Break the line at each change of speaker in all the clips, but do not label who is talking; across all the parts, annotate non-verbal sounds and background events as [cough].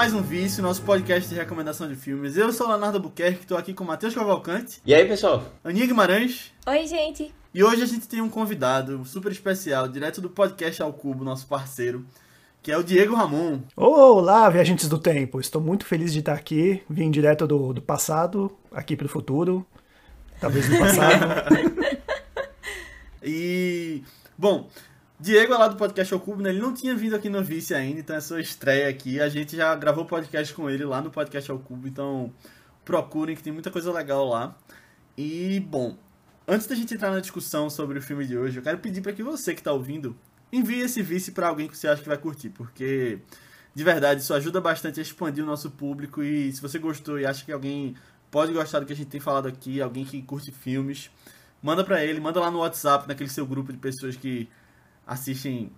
mais um Vício, nosso podcast de recomendação de filmes. Eu sou o Leonardo Buquerque, estou aqui com o Matheus Cavalcante.
E aí, pessoal?
Aninha Guimarães.
Oi, gente.
E hoje a gente tem um convidado super especial, direto do podcast Ao Cubo, nosso parceiro, que é o Diego Ramon.
Olá, viajantes do tempo. Estou muito feliz de estar aqui. Vim direto do, do passado, aqui para o futuro. Talvez do passado. [laughs]
e, bom, Diego é lá do podcast Ao Cubo, né? Ele não tinha vindo aqui no Vice ainda, então é sua estreia aqui. A gente já gravou podcast com ele lá no podcast Ao Cubo, então procurem que tem muita coisa legal lá. E, bom, antes da gente entrar na discussão sobre o filme de hoje, eu quero pedir para que você que está ouvindo envie esse Vice para alguém que você acha que vai curtir, porque de verdade isso ajuda bastante a expandir o nosso público e se você gostou e acha que alguém pode gostar do que a gente tem falado aqui, alguém que curte filmes, manda para ele, manda lá no WhatsApp, naquele seu grupo de pessoas que assistem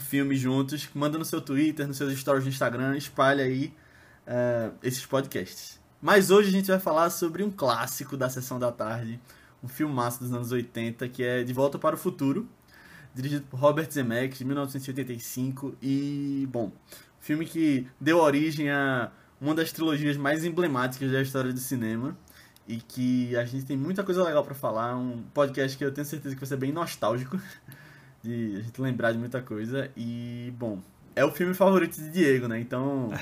filmes juntos, manda no seu Twitter, nos seus stories do Instagram, espalha aí uh, esses podcasts. Mas hoje a gente vai falar sobre um clássico da sessão da tarde, um filmaço dos anos 80, que é De Volta para o Futuro, dirigido por Robert Zemeckis, de 1985, e, bom, filme que deu origem a uma das trilogias mais emblemáticas da história do cinema, e que a gente tem muita coisa legal para falar, um podcast que eu tenho certeza que vai ser bem nostálgico, [laughs] de a gente lembrar de muita coisa. E, bom, é o filme favorito de Diego, né? Então. [laughs]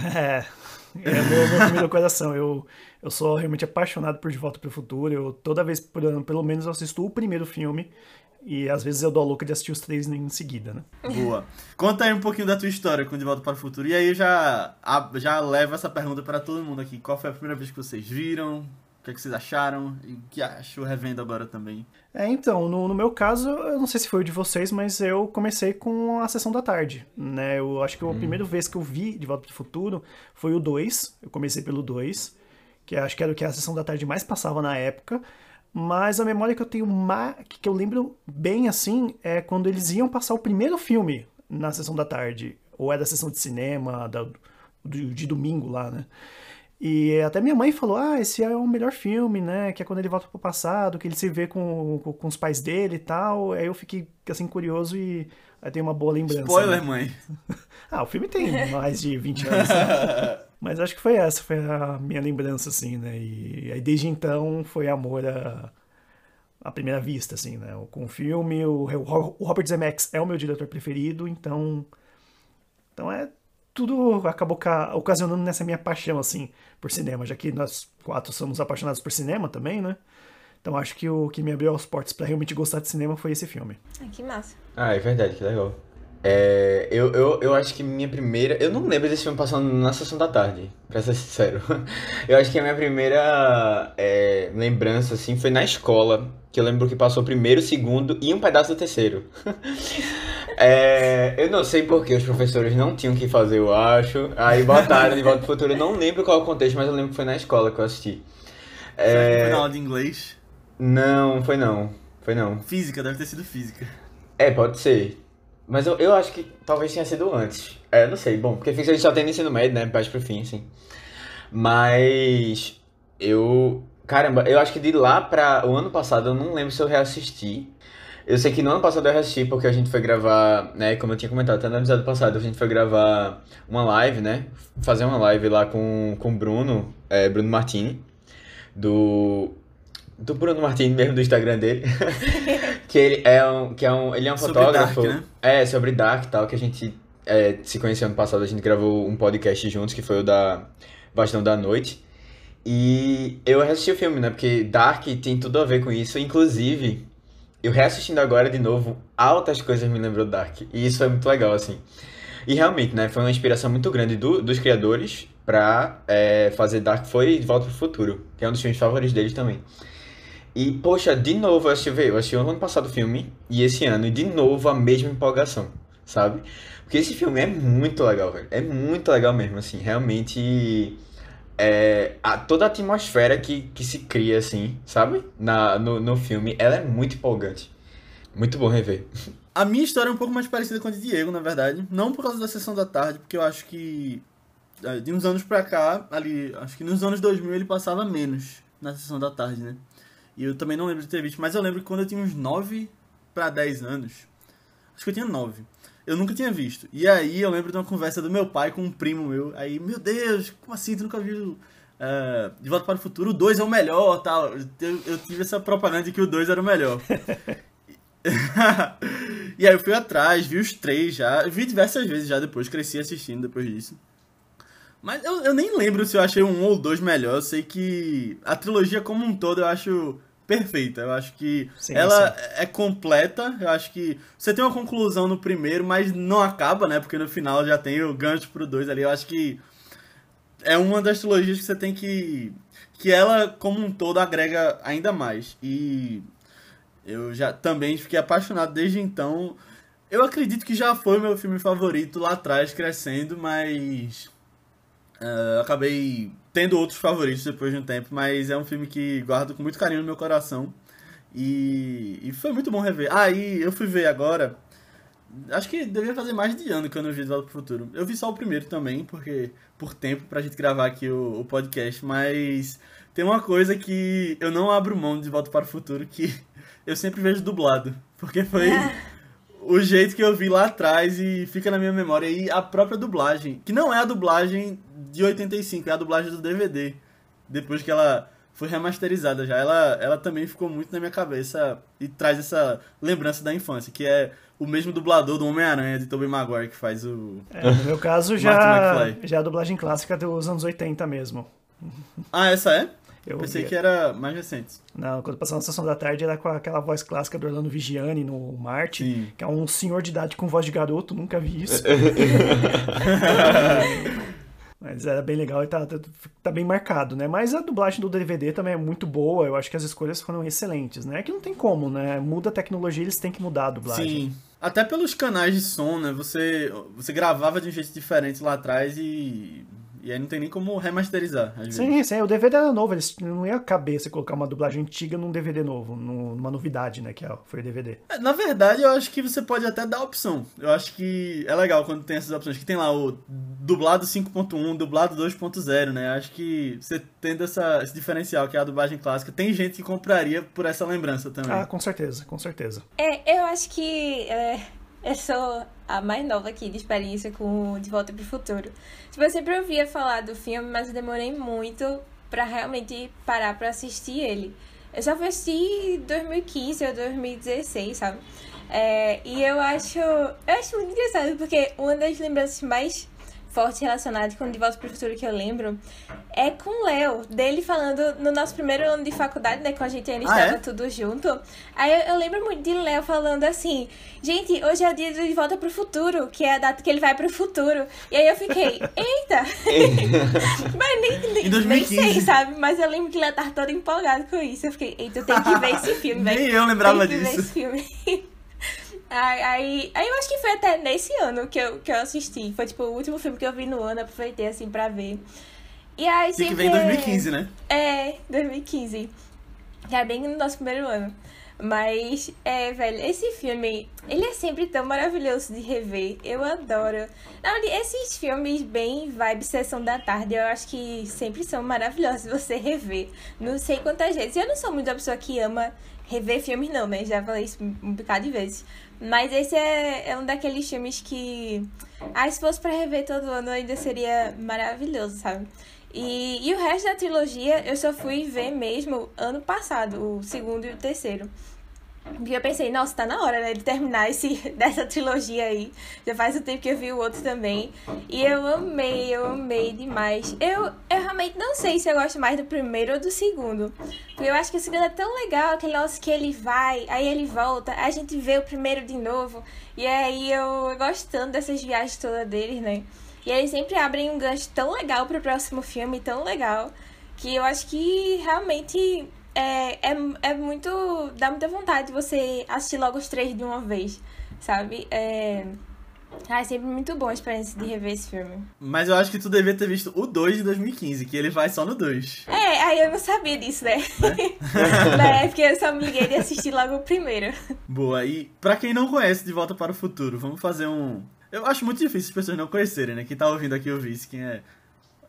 É, é meu, meu filme do coração. Eu, eu sou realmente apaixonado por De Volta para o Futuro. Eu, toda vez por ano, pelo menos, eu assisto o primeiro filme. E às vezes eu dou a louca de assistir os três em seguida, né?
Boa. Conta aí um pouquinho da tua história com De Volta para o Futuro. E aí eu já, já levo essa pergunta para todo mundo aqui. Qual foi a primeira vez que vocês viram? Que, é que vocês acharam? E o que achou revendo agora também?
É, então, no, no, meu caso, eu não sei se foi o de vocês, mas eu comecei com a sessão da tarde, né? Eu acho que a hum. primeira vez que eu vi De Volta para o Futuro foi o 2, eu comecei pelo 2, que acho que era o que a sessão da tarde mais passava na época, mas a memória que eu tenho, que eu lembro bem assim, é quando eles iam passar o primeiro filme na sessão da tarde, ou era a sessão de cinema, da, de domingo lá, né? E até minha mãe falou: Ah, esse é o melhor filme, né? Que é quando ele volta pro passado, que ele se vê com, com, com os pais dele e tal. Aí eu fiquei assim curioso e aí tem uma boa lembrança.
Spoiler,
né?
mãe. [laughs]
ah, o filme tem mais de 20 anos. Né? [laughs] Mas acho que foi essa, foi a minha lembrança, assim, né? E aí desde então foi amor a, à primeira vista, assim, né? Com o filme, o, o Robert Zemeckis é o meu diretor preferido, então. Então é tudo acabou ocasionando nessa minha paixão, assim, por cinema, já que nós quatro somos apaixonados por cinema também, né? Então acho que o que me abriu aos portos para realmente gostar de cinema foi esse filme.
Ah, que massa.
Ah, é verdade, que legal. É, eu, eu, eu acho que minha primeira. Eu não lembro desse filme passando na sessão da tarde, pra ser sincero. [laughs] Eu acho que a minha primeira é, lembrança, assim, foi na escola. Que eu lembro que passou o primeiro, o segundo e um pedaço do terceiro. [laughs] É, eu não sei porque os professores não tinham que fazer, eu acho. Aí botaram de volta pro futuro. Eu não lembro qual é o contexto, mas eu lembro que foi na escola que eu assisti.
É... Foi na aula de inglês?
Não, foi não. Foi não.
Física, deve ter sido física.
É, pode ser. Mas eu, eu acho que talvez tenha sido antes. É, não sei. Bom, porque física a gente só tem no ensino médio, né? Baixo pro fim, assim. Mas eu. Caramba, eu acho que de lá pra o ano passado eu não lembro se eu reassisti. Eu sei que no ano passado eu reassisti porque a gente foi gravar, né, como eu tinha comentado até no episódio passado, a gente foi gravar uma live, né, fazer uma live lá com, com o Bruno, é, Bruno Martini, do do Bruno Martini mesmo do Instagram dele, [laughs] que ele é um, que é um, ele é um
sobre
fotógrafo,
Dark, né?
é sobre Dark e tal, que a gente é, se conheceu ano passado, a gente gravou um podcast juntos que foi o da Bastão da Noite. E eu assisti o filme, né? Porque Dark tem tudo a ver com isso. Inclusive, eu reassistindo agora de novo, altas coisas me lembrou Dark. E isso foi muito legal, assim. E realmente, né, foi uma inspiração muito grande do, dos criadores pra é, fazer Dark. Foi De Volta pro Futuro, que é um dos filmes favoritos deles também. E, poxa, de novo eu assisti, eu assisti ano passado o filme, e esse ano, e de novo a mesma empolgação, sabe? Porque esse filme é muito legal, velho. É muito legal mesmo, assim. Realmente é, a, toda a atmosfera que, que se cria, assim, sabe? Na, no, no filme, ela é muito empolgante. Muito bom rever.
A minha história é um pouco mais parecida com a de Diego, na verdade. Não por causa da sessão da tarde, porque eu acho que é, de uns anos pra cá, ali, acho que nos anos 2000 ele passava menos na sessão da tarde, né? E eu também não lembro de ter visto, mas eu lembro que quando eu tinha uns 9 para 10 anos, acho que eu tinha 9, eu nunca tinha visto. E aí eu lembro de uma conversa do meu pai com um primo meu. Aí, meu Deus, como assim? Tu nunca viu uh, De Volta para o Futuro? O 2 é o melhor, tal. Eu, eu tive essa propaganda de que o 2 era o melhor. [laughs] e aí eu fui atrás, vi os três já. Vi diversas vezes já depois, cresci assistindo depois disso. Mas eu, eu nem lembro se eu achei um ou dois melhor. Eu sei que a trilogia como um todo eu acho perfeita. Eu acho que sim, ela sim. é completa. Eu acho que você tem uma conclusão no primeiro, mas não acaba, né? Porque no final já tem o gancho pro dois ali. Eu acho que é uma das trilogias que você tem que. que ela, como um todo, agrega ainda mais. E eu já também fiquei apaixonado desde então. Eu acredito que já foi meu filme favorito lá atrás, crescendo, mas. Uh, acabei tendo outros favoritos depois de um tempo, mas é um filme que guardo com muito carinho no meu coração. E, e foi muito bom rever. Ah, e eu fui ver agora. Acho que devia fazer mais de ano que eu não vi De Volta pro Futuro. Eu vi só o primeiro também, porque por tempo pra gente gravar aqui o, o podcast, mas tem uma coisa que eu não abro mão de Volta para o Futuro que [laughs] eu sempre vejo dublado. Porque foi é. [laughs] o jeito que eu vi lá atrás e fica na minha memória. E a própria dublagem, que não é a dublagem de 85, é a dublagem do DVD. Depois que ela foi remasterizada já. Ela, ela também ficou muito na minha cabeça e traz essa lembrança da infância, que é o mesmo dublador do Homem-Aranha de Tobey Maguire que faz o.
É, no meu caso, [laughs] já, já a dublagem clássica dos anos 80 mesmo.
Ah, essa é? Eu pensei que era mais recente.
Não, quando passava na sessão da tarde era com aquela voz clássica do Orlando Vigiani no Marte, Sim. que é um senhor de idade com voz de garoto, nunca vi isso. [laughs] [laughs] Mas era bem legal e tá, tá, tá, bem marcado, né? Mas a dublagem do DVD também é muito boa, eu acho que as escolhas foram excelentes, né? É que não tem como, né? Muda a tecnologia, eles têm que mudar a dublagem.
Sim. Até pelos canais de som, né? Você, você gravava de um jeito diferente lá atrás e e aí não tem nem como remasterizar.
sim, vezes. sim. O DVD era novo. Eles não ia caber você colocar uma dublagem antiga num DVD novo, numa novidade, né? Que é, foi o DVD.
É, na verdade, eu acho que você pode até dar opção. Eu acho que é legal quando tem essas opções. Que tem lá o dublado 5.1, dublado 2.0, né? Acho que você tendo essa, esse diferencial, que é a dublagem clássica, tem gente que compraria por essa lembrança também.
Ah, com certeza, com certeza.
É, eu acho que. É eu sou a mais nova aqui de experiência com De Volta para o Futuro. Tipo, eu sempre ouvia falar do filme, mas eu demorei muito para realmente parar para assistir ele. Eu só fui assistir em 2015 ou 2016, sabe? É, e eu acho, eu acho muito engraçado, porque uma das lembranças mais forte relacionado com De Volta para o Futuro que eu lembro é com o Léo, dele falando no nosso primeiro ano de faculdade, né? Com a gente ainda ah, estava é? tudo junto. Aí eu, eu lembro muito de Léo falando assim: gente, hoje é o dia de Volta para o Futuro, que é a data que ele vai para o futuro. E aí eu fiquei: [laughs] eita! [laughs] mas nem, nem, nem, sei, sabe? Mas eu lembro que ele estava todo empolgado com isso. Eu fiquei: eita, eu tenho que ver esse filme, [laughs]
velho. Nem eu lembrava
disso.
Ver esse
filme. Aí, aí, eu acho que foi até nesse ano que eu, que eu assisti. Foi tipo o último filme que eu vi no ano, aproveitei assim pra ver. E aí
sempre... que vem em 2015, né?
É, 2015. Que é bem no nosso primeiro ano. Mas, é, velho, esse filme, ele é sempre tão maravilhoso de rever. Eu adoro. Não, esses filmes bem vibe sessão da tarde, eu acho que sempre são maravilhosos de você rever. Não sei quantas vezes. Eu não sou muito a pessoa que ama rever filmes, não, né? Já falei isso um bocado de vezes. Mas esse é, é um daqueles filmes que. Ah, se fosse pra rever todo ano ainda seria maravilhoso, sabe? E, e o resto da trilogia eu só fui ver mesmo ano passado, o segundo e o terceiro. Porque eu pensei, nossa, tá na hora, né, de terminar esse, [laughs] dessa trilogia aí. Já faz um tempo que eu vi o outro também. E eu amei, eu amei demais. Eu, eu realmente não sei se eu gosto mais do primeiro ou do segundo. Porque eu acho que o segundo é tão legal, aquele negócio que ele vai, aí ele volta, a gente vê o primeiro de novo. E aí eu, tanto dessas viagens todas deles, né? E eles sempre abrem um gancho tão legal pro próximo filme, tão legal. Que eu acho que realmente é, é, é muito. dá muita vontade de você assistir logo os três de uma vez, sabe? É. Ah, é sempre muito bom a experiência de rever esse filme.
Mas eu acho que tu devia ter visto o 2 de 2015, que ele vai só no 2.
É, aí eu não sabia disso, né? [laughs] É? né? Porque eu só me liguei de assistir logo o primeiro.
Boa, e pra quem não conhece De Volta para o Futuro, vamos fazer um. Eu acho muito difícil as pessoas não conhecerem, né? Quem tá ouvindo aqui o Vice, quem é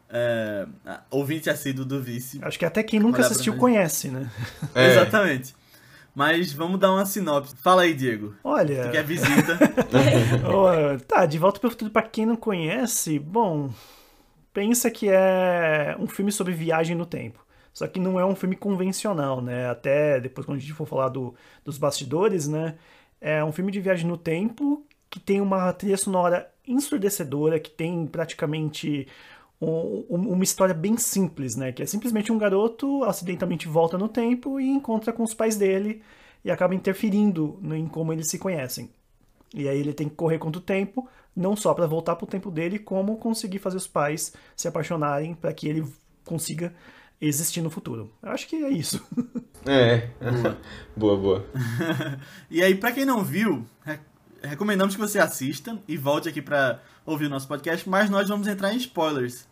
é, ouvinte assíduo do Vice.
Acho que até quem nunca assistiu conhece, né?
É. Exatamente. Mas vamos dar uma sinopse. Fala aí, Diego.
Olha.
Tu quer visita?
oh, tá, De Volta para o Futuro, pra quem não conhece, bom. Pensa que é um filme sobre viagem no tempo. Só que não é um filme convencional, né? Até depois, quando a gente for falar do, dos bastidores, né? É um filme de viagem no tempo que tem uma trilha sonora ensurdecedora, que tem praticamente um, uma história bem simples, né? Que é simplesmente um garoto acidentalmente volta no tempo e encontra com os pais dele e acaba interferindo em como eles se conhecem. E aí ele tem que correr contra o tempo, não só para voltar para o tempo dele, como conseguir fazer os pais se apaixonarem para que ele consiga existir no futuro. Eu acho que é isso.
É. [laughs] boa, boa. [laughs]
e aí, para quem não viu, recomendamos que você assista e volte aqui para ouvir o nosso podcast, mas nós vamos entrar em spoilers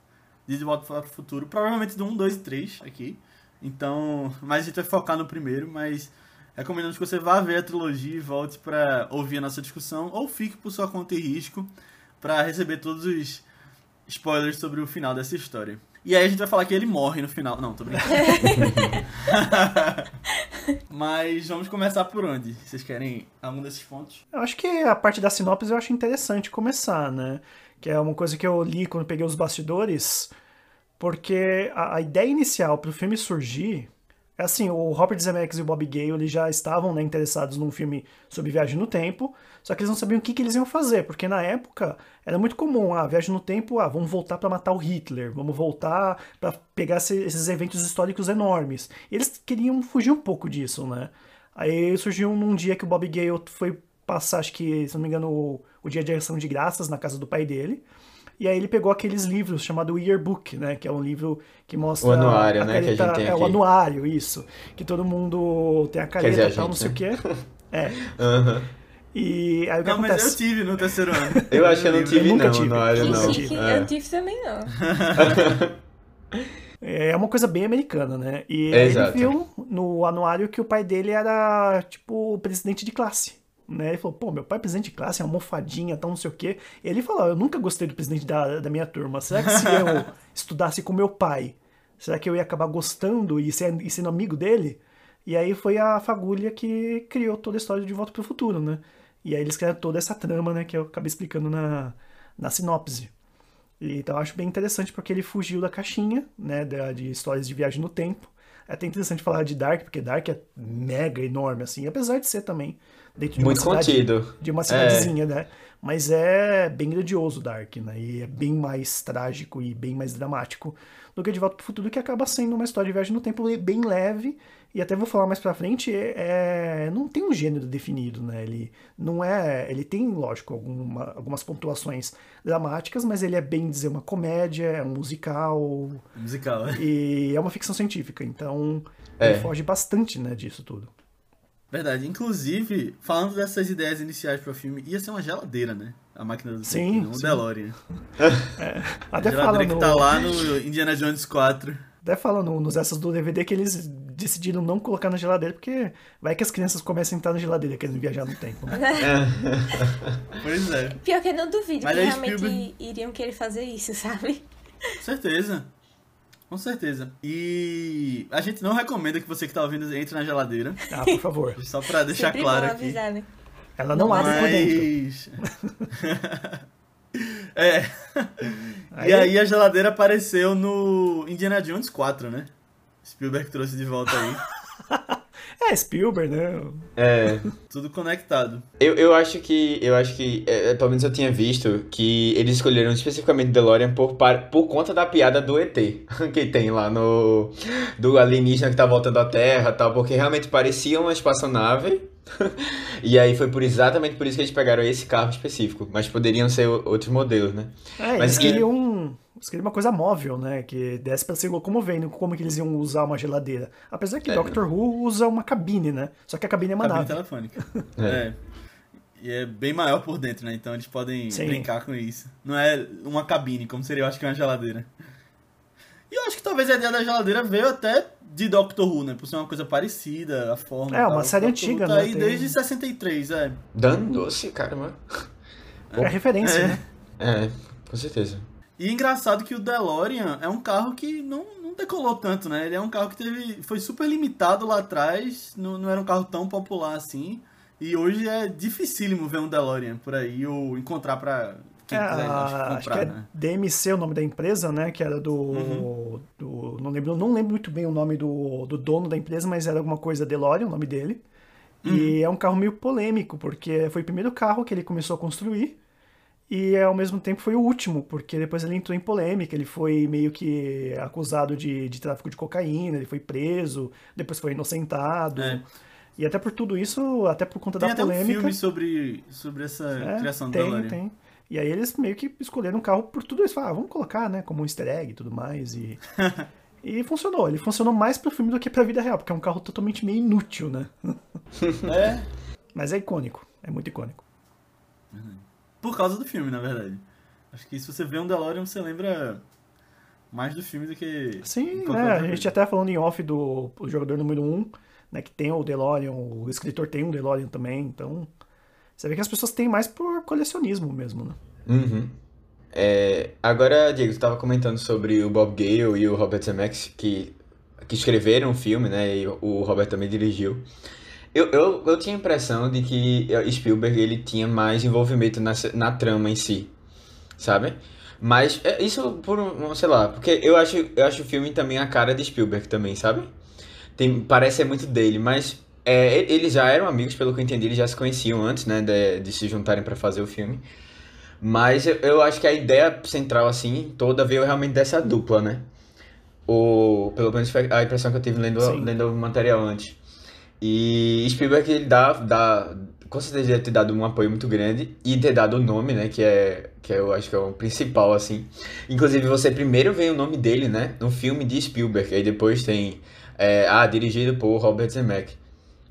de De Volta para o Futuro, provavelmente do 1, 2 e 3 aqui. Então, mas a gente vai focar no primeiro, mas recomendamos que você vá ver a trilogia e volte para ouvir a nossa discussão ou fique por sua conta e risco para receber todos os spoilers sobre o final dessa história. E aí a gente vai falar que ele morre no final. Não, tô brincando. [laughs] Mas vamos começar por onde? Vocês querem algum desses pontos?
Eu acho que a parte da sinopse eu acho interessante começar, né? Que é uma coisa que eu li quando peguei os bastidores. Porque a, a ideia inicial para o filme surgir é assim, o Robert Zemeckis e o Bob Gale eles já estavam né, interessados num filme sobre viagem no tempo, só que eles não sabiam o que, que eles iam fazer, porque na época era muito comum, ah, viagem no tempo, ah, vamos voltar para matar o Hitler, vamos voltar para pegar esses eventos históricos enormes. Eles queriam fugir um pouco disso, né? Aí surgiu num dia que o Bob Gale foi passar, acho que, se não me engano, o, o dia de ação de graças na casa do pai dele. E aí ele pegou aqueles livros chamado Yearbook, né? Que é um livro que mostra.
O anuário, né? que a gente tem
é
aqui.
o anuário, isso. Que todo mundo tem a caneta e tal, não sei né? o quê. É.
Uhum.
E aí o que
não,
acontece?
mas eu tive no terceiro ano. [laughs]
Eu acho que eu não tive,
eu nunca
não,
tive.
anuário, não.
Chique,
É.
Eu tive também, não. [laughs]
É uma coisa bem americana, né? E
É,
ele
exato.
viu no anuário que o pai dele era, tipo, presidente de classe. Né? Ele falou, pô, meu pai é presidente de classe, é uma almofadinha, tal, não sei o quê. E ele falou, eu nunca gostei do presidente da, da minha turma. Será que se eu [laughs] estudasse com meu pai, será que eu ia acabar gostando e, ser, e sendo amigo dele? E aí foi a fagulha que criou toda a história de Volta pro Futuro, né? E aí eles criaram toda essa trama, né, que eu acabei explicando na, na sinopse. E, então eu acho bem interessante porque ele fugiu da caixinha, né, da- de histórias de viagem no tempo. É até interessante falar de Dark, porque Dark é mega enorme, assim, apesar de ser também dentro de
Muito
uma cidade,
contido.
de uma cidadezinha, né? Mas é bem grandioso Dark, né? E é bem mais trágico e bem mais dramático do que De Volta pro Futuro, que acaba sendo uma história de viagem no tempo bem leve. E até vou falar mais pra frente, é, é- não tem um gênero definido, né? Ele não é. Ele tem, lógico, alguma- algumas pontuações dramáticas, mas ele é bem dizer uma comédia, é um musical
Musical, é.
e é uma ficção científica. Então
É.
ele foge bastante, né, disso tudo.
Verdade. Inclusive, falando dessas ideias iniciais pro filme, ia ser uma geladeira, né? A máquina do
Sim,
tempo, não
sim.
DeLorean. [laughs]
Até
geladeira
fala,
que
no,
tá lá no Indiana Jones 4.
até fala no- nos essas do DVD que eles decidiram não colocar na geladeira, porque vai que as crianças começam a entrar na geladeira querendo viajar no tempo. Né? [laughs]
Pois é.
Pior que eu não duvido
Mas
que
aí
realmente
Spielberg-
iriam querer fazer isso, sabe?
Com certeza. Com certeza. E a gente não recomenda que você que tá ouvindo entre na geladeira.
Ah, por favor. [laughs]
Só pra deixar
Sempre
claro aqui.
avisar, né?
Ela não abre por dentro. [laughs]
É. [laughs]
Aí-
E aí a geladeira apareceu no Indiana Jones 4, né? Spielberg trouxe de volta aí.
É, Spielberg, né?
É. [laughs]
Tudo conectado.
Eu, eu acho que, eu acho que, é, é, pelo menos eu tinha visto que eles escolheram especificamente DeLorean por, por conta da piada do ET [laughs] que tem lá no do alienígena que tá voltando à Terra, e tal, porque realmente parecia uma espaçonave. [laughs] e aí foi por exatamente por isso que eles pegaram esse carro específico, mas poderiam ser outros modelos, né?
É,
Mas é-
queriam, eles queriam uma coisa móvel, né? Que desse pra se locomovendo, como que eles iam usar uma geladeira. Apesar que
É.
Doctor Who usa uma cabine, né? Só que a cabine é uma
Cabine
nave.
telefônica. [laughs]
É.
É. E é bem maior por dentro, né? Então eles podem
Sim.
brincar com isso. Não é uma cabine, como seria, eu acho que uma geladeira. E eu acho que talvez a ideia da geladeira veio até de Doctor Who, né? Por ser uma coisa parecida, a forma.
É, uma
tal.
série
Doctor Who
antiga,
tá
né?
aí
Tem-
desde 63, é.
Dando doce, cara, mano.
É referência,
É.
né?
É, com certeza.
E engraçado que o DeLorean é um carro que não, não decolou tanto, né? Ele é um carro que teve, foi super limitado lá atrás, não, não era um carro tão popular assim. E hoje é dificílimo ver um DeLorean por aí ou encontrar pra quem
É,
quiser comprar,
acho que é
né?
DMC o nome da empresa, né? Que era do.
Uhum.
do- não, lembro, não lembro muito bem o nome do, do dono da empresa, mas era alguma coisa DeLorean, o nome dele.
Uhum.
E é um carro meio polêmico, porque foi o primeiro carro que ele começou a construir. E ao mesmo tempo foi o último, porque depois ele entrou em polêmica, ele foi meio que acusado de, de tráfico de cocaína, ele foi preso, depois foi inocentado.
É.
E até por tudo isso, até por conta
Tem
da
até um
polêmica.
filme sobre, sobre essa
É,
criação
tem,
DeLorean.
tem. E aí eles meio que escolheram um carro por tudo isso. Falaram, ah, vamos colocar, né, como um easter egg e tudo mais. E, [laughs] e funcionou. Ele funcionou mais pro filme do que pra vida real, porque é um carro totalmente meio inútil, né?
É, [laughs]
Mas é icônico. É muito icônico.
Por causa do filme, na verdade. Acho que se você vê um DeLorean, você lembra mais do filme do que.
Sim, né? A gente até falando em off do, do jogador número 1, um, né, que tem o DeLorean, o escritor tem um DeLorean também, então... Você vê que as pessoas têm mais por colecionismo mesmo, né?
Uhum. É, agora, Diego, tu estava comentando sobre o Bob Gale e o Robert Zemeckis que, que escreveram o filme, né? E o Robert também dirigiu. Eu, eu, eu tinha a impressão de que Spielberg ele tinha mais envolvimento na, na trama em si, sabe? Mas é, isso por, um- sei lá, porque eu acho, eu acho o filme também a cara de Spielberg também, sabe? Tem, parece ser muito dele, mas é, eles já eram amigos, pelo que eu entendi, eles já se conheciam antes, né, de, de se juntarem para fazer o filme. Mas eu, eu acho que a ideia central, assim, toda veio realmente dessa dupla, né? O, pelo menos foi a impressão que eu tive lendo,
Sim.
lendo o material antes. E Spielberg, ele dá, dá, com certeza deve ter dado um apoio muito grande e ter dado o nome, né, que é, que eu acho que é o principal, assim. Inclusive, você primeiro vê o nome dele, né, no filme de Spielberg, aí depois tem, é, ah, dirigido por Robert Zemeckis.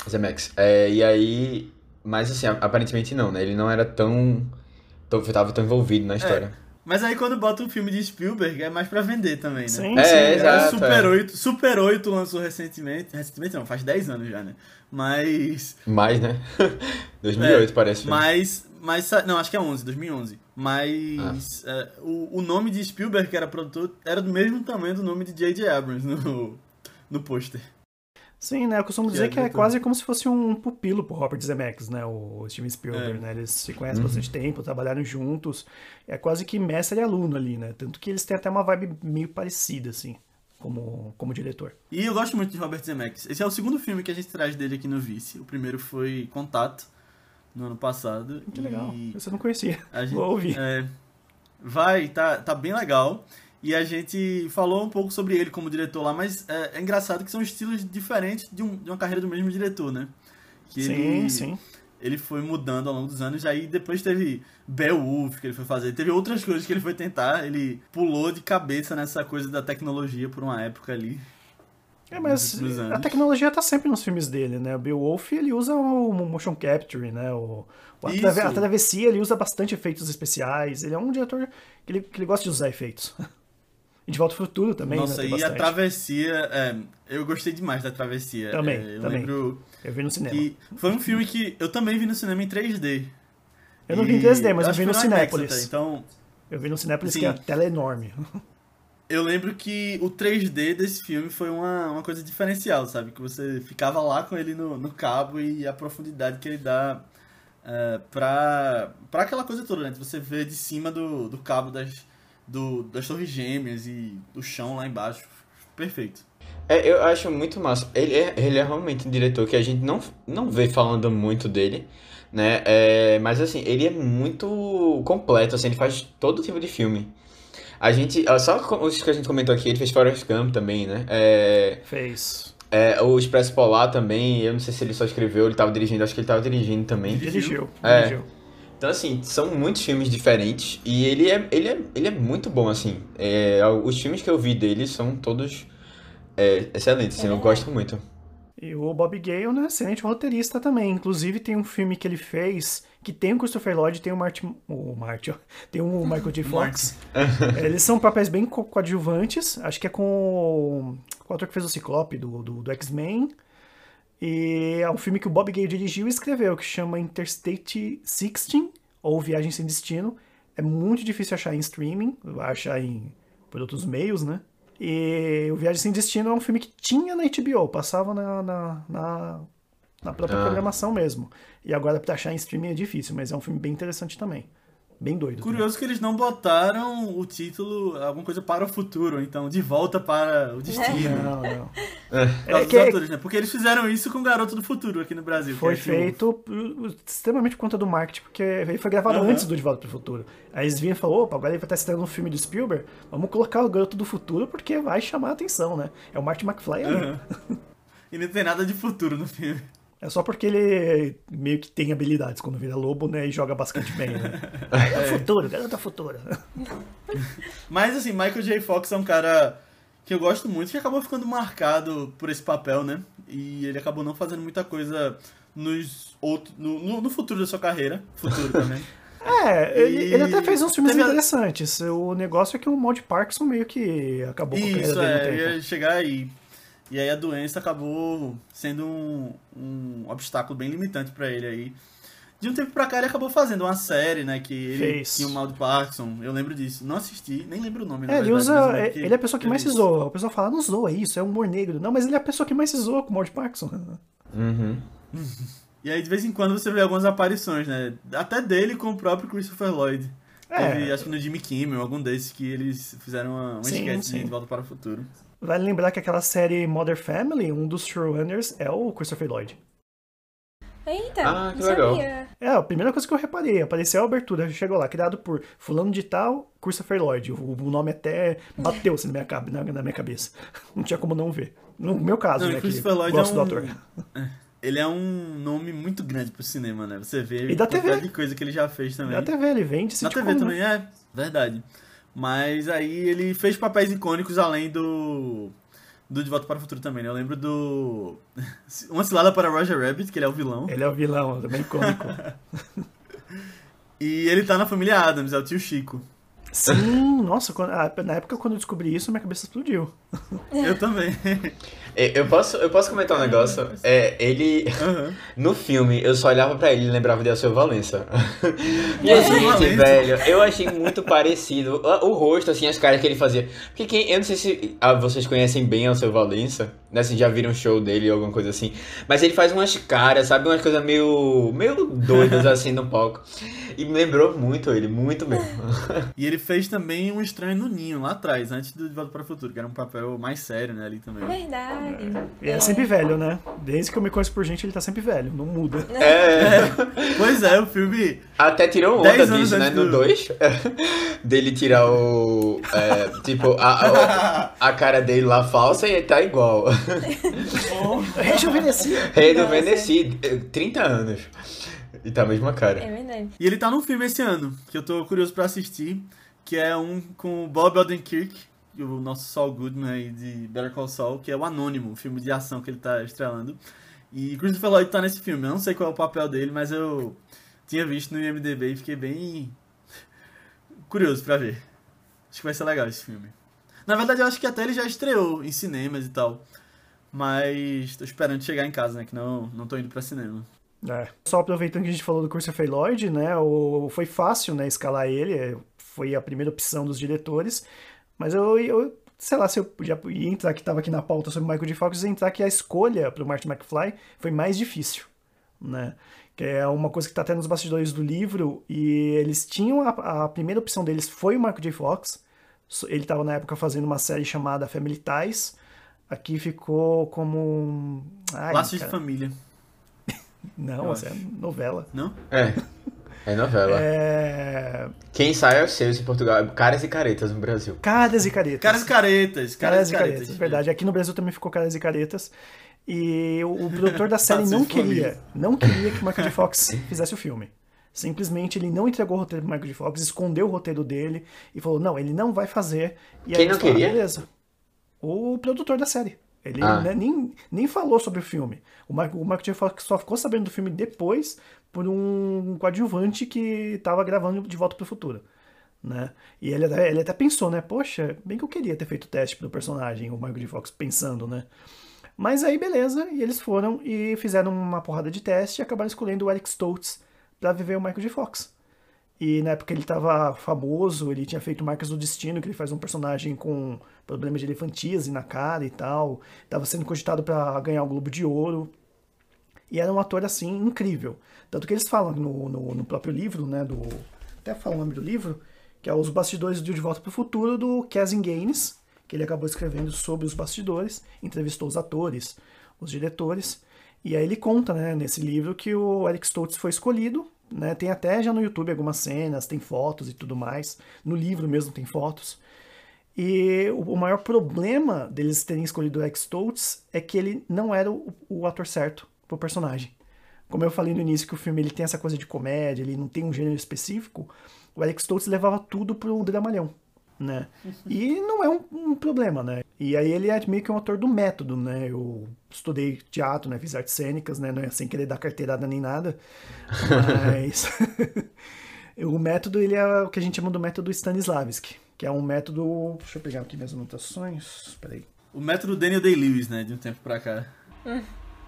Zemeckis. É, e aí, mas assim, aparentemente não, né, ele não era tão, tão, tava tão envolvido na história.
Mas aí quando bota um filme de Spielberg é mais pra vender também, né?
Sim,
É,
sim.
É,
exato,
Super
é.
8, Super 8 lançou recentemente, recentemente não, faz 10 anos já, né? Mas
Mais, né? [laughs] 2008 parece. né?
mas mas não, acho que é 11, 2011. Mas
Ah.
é, o, o nome de Spielberg que era produtor era do mesmo tamanho do nome de J.J. Abrams no no pôster.
Sim, né? Eu costumo
Que
dizer
é
que é quase como se fosse um pupilo pro Robert Zemeckis, né? O Steven Spielberg,
É.
né? Eles se conhecem há bastante tempo, trabalharam juntos. É quase que mestre e aluno ali, né? Tanto que eles têm até uma vibe meio parecida, assim, como, como diretor.
E eu gosto muito de Robert Zemeckis. Esse é o segundo filme que a gente traz dele aqui no Vice. O primeiro foi Contato no ano passado.
Que legal.
E
Você não conhecia.
A gente,
Vou ouvir.
é, vai, tá, tá bem legal. E a gente falou um pouco sobre ele como diretor lá, mas é, é engraçado que são estilos diferentes de, um- de uma carreira do mesmo diretor, né? Que
sim,
ele,
sim.
ele foi mudando ao longo dos anos, aí depois teve Beowulf que ele foi fazer, teve outras coisas que ele foi tentar, ele pulou de cabeça nessa coisa da tecnologia por uma época ali.
É, mas a tecnologia tá sempre nos filmes dele, né? O Beowulf, ele usa o motion capture, né? O, o- a,
Isso.
trave- a travessia, ele usa bastante efeitos especiais. Ele é um diretor que ele, que ele gosta de usar efeitos. [laughs] E De Volta ao Futuro também,
Nossa,
né?
E a
bastante.
travessia, é, eu gostei demais da travessia.
Também,
É, eu
também.
lembro
Eu vi no cinema.
que foi um filme que eu também vi no cinema em 3D.
Eu não vi em
E
3D, mas eu
acho
vi no Cinépolis.
até, Então,
Eu vi no Cinépolis
Sim.
que a tela é enorme.
eu lembro que o 3D desse filme foi uma, uma coisa diferencial, sabe? Que você ficava lá com ele no, no cabo e a profundidade que ele dá é, pra, pra aquela coisa toda, né? Você vê de cima do, do cabo das, do, das torres gêmeas e do chão lá embaixo. Perfeito.
É, eu acho muito massa. Ele é, ele é realmente um diretor que a gente não, não vê falando muito dele, né? É, mas assim, ele é muito completo, assim, ele faz todo tipo de filme. A gente, ó, só com os que a gente comentou aqui, ele fez Forrest Gump também, né? É,
Fez.
é, o Expresso Polar também, eu não sei se ele só escreveu, ele tava dirigindo, acho que ele tava dirigindo também.
Dirigiu.
É.
Dirigiu.
Então, assim, são muitos filmes diferentes e ele é, ele é, ele é muito bom, assim. É, os filmes que eu vi dele são todos é, excelentes, assim, eu gosto muito.
E o Bob Gale, né? Excelente roteirista também. Inclusive, tem um filme que ele fez que tem o Christopher Lloyd e tem o Martin. O Martin, ó. [laughs] Tem o Michael J. Fox. [laughs] Eles são papéis bem co- coadjuvantes. Acho que é com o, o ator que fez o Ciclope do, do, do X-Men. E é um filme que o Bob Gale dirigiu e escreveu, que chama Interstate 16, ou Viagem Sem Destino. É muito difícil achar em streaming, achar em por outros meios, né? E o Viagem Sem Destino é um filme que tinha na HBO, passava na, na, na, na própria
Ah.
programação mesmo. E agora pra achar em streaming é difícil, mas é um filme bem interessante também. Bem doido. também.
Curioso que eles não botaram o título, alguma coisa para o futuro, então de volta para o destino.
Não, não.
Por causa
É
dos
que-
atores, né? Porque eles fizeram isso com o Garoto do Futuro aqui no Brasil.
Foi
é o-
feito por- extremamente por conta do marketing, porque ele foi gravado
Aham.
antes do De Volta pro Futuro. Aí eles vinham e falaram, opa, agora ele vai estar estreando um filme do Spielberg, vamos colocar o Garoto do Futuro porque vai chamar a atenção, né? É o Martin McFly ali.
Aham. E não tem nada de futuro no filme.
É só porque ele meio que tem habilidades quando vira lobo, né? E joga basquete bem, né? [laughs] É o futuro, garoto do futuro. [laughs]
Mas assim, Michael J. Fox é um cara que eu gosto muito, que acabou ficando marcado por esse papel, né? E ele acabou não fazendo muita coisa nos outros, no, no, no futuro da sua carreira. Futuro também. [laughs]
É, ele,
E
ele até fez uns filmes
teve
interessantes. O negócio é que o Maud Parkinson meio que acabou com a carreira
Isso,
dele
é, ia chegar aí. E aí a doença acabou sendo um, um obstáculo bem limitante pra ele aí. De um tempo pra cá ele acabou fazendo uma série, né? Que ele
Fez.
tinha o mal de Parkinson. Eu lembro disso. Não assisti, nem lembro o nome. na
É, ele
verdade,
usa.
mas eu lembro
é- Ele é a pessoa que mais se zoa. O pessoal fala, não zoa isso, é um humor negro. Não, mas ele é a pessoa que mais se zoa com o Maud Parkinson.
Uhum.
E aí de vez em quando você vê algumas aparições, né? Até dele com o próprio Christopher Lloyd.
É.
Teve, acho que no Jimmy Kimmel, algum desses que eles fizeram uma, uma
Sim,
esquete
sim.
de Volta para o Futuro.
Vale lembrar que aquela série Mother Family, um dos showrunners é o Christopher Lloyd.
Eita,
Ah, que
não
legal.
sabia.
É, a primeira coisa que eu reparei, apareceu a abertura, chegou lá, criado por fulano de tal, Christopher Lloyd. O, o nome até bateu assim, na, na, na minha cabeça. [laughs] Não tinha como não ver. No meu caso,
Não,
né, que
Christopher Lloyd
gosto
é
do
um-
ator.
Ele é um nome muito grande pro cinema, né? Você vê
E da TV.
de coisa que ele já fez também.
Na TV ele vende
Na TV
né?
também, é, verdade. Mas aí ele fez papéis icônicos além do. Do De Volta para o Futuro também, né? Eu lembro do. [laughs] Uma cilada para Roger Rabbit, que ele é o vilão.
Ele é o vilão, também icônico. [laughs]
E ele tá na família Adams, é o tio Chico.
Sim, [laughs] nossa, quando- ah, na época quando eu descobri isso, minha cabeça explodiu. [laughs]
Eu também. [laughs]
Eu posso, eu posso comentar um negócio? É, ele.
Aham.
No filme, eu só olhava pra ele e lembrava de Alceu Valença. e
Alceu
gente,
Valença.
velho, eu achei muito parecido. O, o rosto, assim, as caras que ele fazia. Porque quem, eu não sei se ah, vocês conhecem bem Alceu Valença, né? Se já viram um show dele ou alguma coisa assim. Mas ele faz umas caras, sabe? Umas coisas meio, meio doidas assim no palco. E me lembrou muito ele, muito mesmo.
E ele fez também um Estranho no Ninho, lá atrás, antes do De Volta para o Futuro, que era um papel mais sério, né, ali também.
Verdade.
E é sempre velho, né? Desde que eu me conheço por gente, ele tá sempre velho, não muda.
É. [laughs]
Pois é, o filme.
Até tirou onda disso, né?
antes
No
do-
2. [laughs] dele tirar o. é, tipo, a, a, a cara dele lá falsa e tá igual. [laughs]
Rejuvenesci.
Rei do
Nossa.
Veneci, eh, 30 anos. E tá a mesma cara.
É verdade.
E ele tá num filme esse ano, que eu tô curioso pra assistir, que é um com o Bob Odenkirk, o nosso Saul Goodman aí de Better Call Saul, que é o Anônimo, o filme de ação que ele tá estrelando. E Christopher Lloyd tá nesse filme, eu não sei qual é o papel dele, mas eu tinha visto no IMDB e fiquei bem curioso pra ver. Acho que vai ser legal esse filme. Na verdade, eu acho que até ele já estreou em cinemas e tal. Mas tô esperando chegar em casa, né? Que não, não tô indo pra cinema.
É. Só aproveitando que a gente falou do Christopher Lloyd, né? O, foi fácil, né, escalar ele, é, foi a primeira opção dos diretores. Mas eu, eu sei lá, se eu já ia entrar que estava aqui na pauta sobre o Michael J. Fox, ia entrar que a escolha para o Martin McFly foi mais difícil, né? Que é uma coisa que está até nos bastidores do livro, e eles tinham a, a primeira opção deles foi o Michael J. Fox. Ele estava na época fazendo uma série chamada Family Ties. Aqui ficou como. Ai,
Laços de família, [laughs]
Não, essa é novela.
não?
É. É novela.
É...
Quem sai é os seus em Portugal. Caras e caretas no Brasil.
Caras e caretas.
Caras e caretas,
Caras e caretas, verdade. Aqui no Brasil também ficou Caras e Caretas. E o, o produtor da série
Laços [laughs]
não queria, não queria que o Michael J. Fox fizesse o filme. Simplesmente ele não entregou o roteiro pro Michael J. Fox, escondeu o roteiro dele e falou: não, ele não vai fazer. E
Quem
eles
não queria?
Beleza. O produtor da série. Ele
Ah.
né, nem, nem falou sobre o filme. O Michael, o Michael J. Fox só ficou sabendo do filme depois por um coadjuvante que estava gravando De Volta pro Futuro. Né? E ele até, ele até pensou, né? Poxa, bem que eu queria ter feito o teste pro personagem, o Michael J. Fox pensando, né? Mas aí, beleza, e eles foram e fizeram uma porrada de teste e acabaram escolhendo o Alex Stoltz pra viver o Michael J. Fox. E na época ele estava famoso, ele tinha feito Marcas do Destino, que ele faz um personagem com problemas de elefantíase na cara e tal. Estava sendo cogitado para ganhar o Globo de Ouro. E era um ator, assim, incrível. Tanto que eles falam no, no, no próprio livro, né, do... Até fala o nome do livro, que é Os Bastidores do De Volta para o Futuro, do Kazin Gaines, que ele acabou escrevendo sobre os bastidores, entrevistou os atores, os diretores, e aí ele conta, né, nesse livro que o Eric Stoltz foi escolhido, né, tem até já no YouTube algumas cenas, tem fotos e tudo mais, no livro mesmo tem fotos, e o maior problema deles terem escolhido o Stoltz é que ele não era o, o ator certo pro personagem. Como eu falei no início que o filme ele tem essa coisa de comédia, ele não tem um gênero específico, o Alex Stoltz levava tudo pro dramalhão, né? E não é um, um, problema, né? E aí ele é meio que um autor do método, né? Eu estudei teatro, né? Fiz artes cênicas, né? Não é sem querer dar carteirada nem nada, mas... [laughs] o método, ele é o que a gente chama do método Stanislavski, que é um método... Deixa eu pegar aqui minhas anotações, peraí.
O método Daniel Day-Lewis, né? De um tempo pra cá.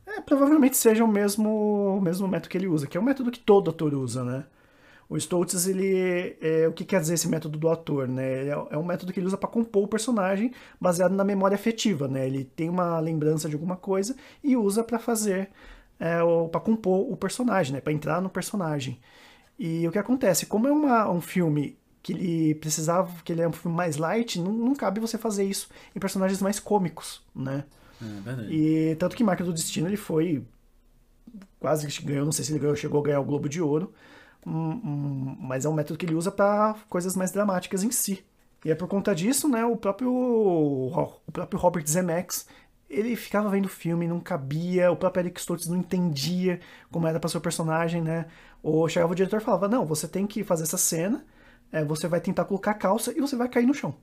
É, provavelmente seja o mesmo, o mesmo método que ele usa, que é o método que todo ator usa, né? O Stoltz, ele é, o que quer dizer esse método do ator, né? É, é um método que ele usa para compor o personagem baseado na memória afetiva, né? Ele tem uma lembrança de alguma coisa e usa para fazer, é, para compor o personagem, né? Para entrar no personagem. E o que acontece? Como é uma, um filme que ele precisava, que ele é um filme mais light, não, não cabe você fazer isso em personagens mais cômicos, né?
É,
e tanto que Marca do Destino ele foi quase que ganhou, não sei se ele ganhou, chegou a ganhar o Globo de Ouro, mas é um método que ele usa para coisas mais dramáticas em si. E é por conta disso, né, o próprio o próprio Robert Zemeckis, ele ficava vendo o filme, não cabia, o próprio Eric Stoltz não entendia como era para seu personagem, né? Ou chegava o diretor e falava: "Não, você tem que fazer essa cena, é, você vai tentar colocar a calça e você vai cair no chão".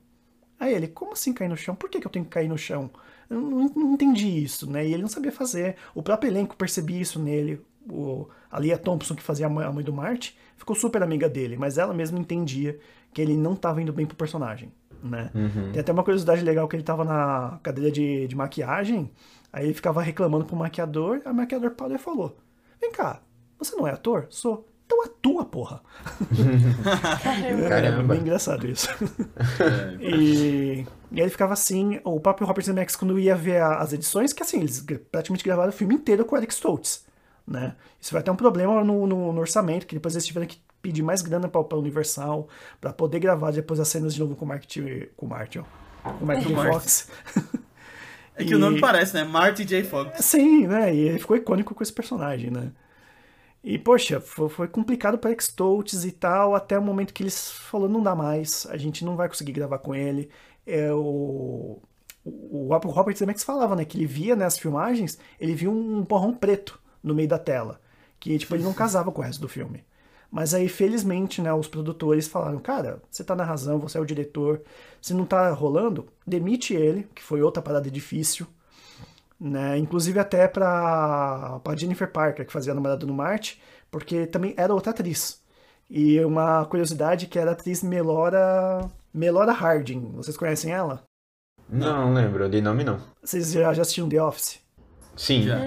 Aí ele: "Como assim cair no chão? Por que, que eu tenho que cair no chão?" Eu não, não entendi isso, né? E ele não sabia fazer. O próprio elenco percebia isso nele o, a Lia Thompson, que fazia a mãe do Marte, ficou super amiga dele, mas ela mesma entendia que ele não estava indo bem pro personagem, né?
Uhum.
Tem até uma curiosidade legal que ele estava na cadeira de, de maquiagem, aí ele ficava reclamando pro maquiador, a maquiador parou e falou, vem cá, você não é ator? Sou. Então atua, porra. [laughs]
Caramba.
É bem engraçado isso. É. [laughs] E, e aí ele ficava assim, o próprio Robert Zemeckis, quando ia ver as edições, que assim, eles praticamente gravaram o filme inteiro com o Eric Stoltz né? Isso vai ter um problema no, no, no orçamento, que depois eles tiveram que pedir mais grana para a Universal para poder gravar depois as cenas de novo com o Mark T, com o Martin, com o Mark J. Fox. [laughs]
É que e... o nome parece, né? Marty J. Fox.
Sim, né? E ele ficou icônico com esse personagem, né? E, poxa, foi, complicado para X Stoltz e tal, até o momento que eles falou não dá mais, a gente não vai conseguir gravar com ele. É, o, o, Robert Zemeckis falava, né, que ele via nas filmagens, ele via um, borrão preto no meio da tela. Que, tipo, ele não casava com o resto do filme. Mas aí, felizmente, né, os produtores falaram, cara, você tá na razão, você é o diretor, se não tá rolando, demite ele, que foi outra parada difícil, né, inclusive até pra, pra Jennifer Parker, que fazia a namorada no Marte, porque também era outra atriz. E uma curiosidade que era a atriz Melora, Melora Harding, vocês conhecem ela?
Não, não lembro, de nome não.
Vocês já, já assistiram The Office?
Sim.
Já.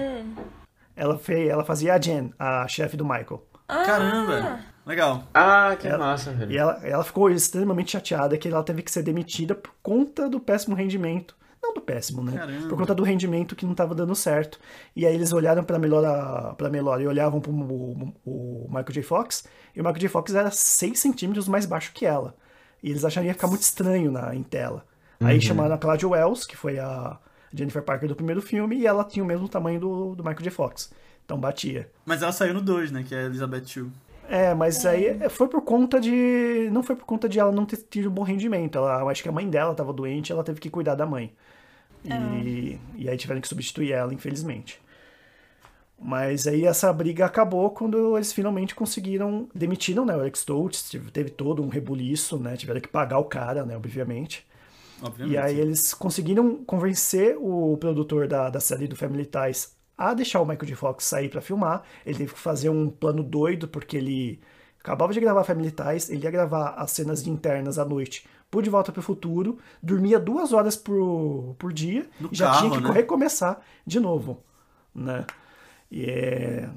Ela, fez, ela fazia a Jen, a chefe do Michael.
Ah.
Caramba! Legal.
Ah, que
Ela-
massa, velho.
E ela, ela ficou extremamente chateada que ela teve que ser demitida por conta do péssimo rendimento. Não do péssimo, né?
Caramba.
Por conta do rendimento que não estava dando certo. E aí eles olharam pra Melora, pra Melora e olhavam pro o, o Michael J. Fox. E o Michael J. Fox era 6 centímetros mais baixo que ela. E eles acharam que ia ficar muito estranho na, em tela. Aí chamaram a Claudia Wells, que foi a Jennifer Parker do primeiro filme, e ela tinha o mesmo tamanho do, do Michael J. Fox. Então batia.
Mas ela saiu no 2, né? Que é a Elizabeth Shue.
É, mas aí foi por conta de. Não foi por conta de ela não ter tido um bom rendimento. Ela, eu acho que a mãe dela estava doente ela teve que cuidar da mãe. E, e aí tiveram que substituir ela, infelizmente. Mas aí essa briga acabou quando eles finalmente conseguiram. Demitiram, né? O Alex Stoltz, teve, teve todo um rebuliço, né? Tiveram que pagar o cara, né? Obviamente.
Obviamente.
E aí eles conseguiram convencer o produtor da, da série do Family Ties a deixar o Michael J. Fox sair pra filmar. Ele teve que fazer um plano doido, porque ele acabava de gravar Family Ties, ele ia gravar as cenas internas à noite por De Volta pro Futuro, dormia duas horas por, por dia
No
e já
carro,
tinha que
né?
recomeçar de novo, né? E é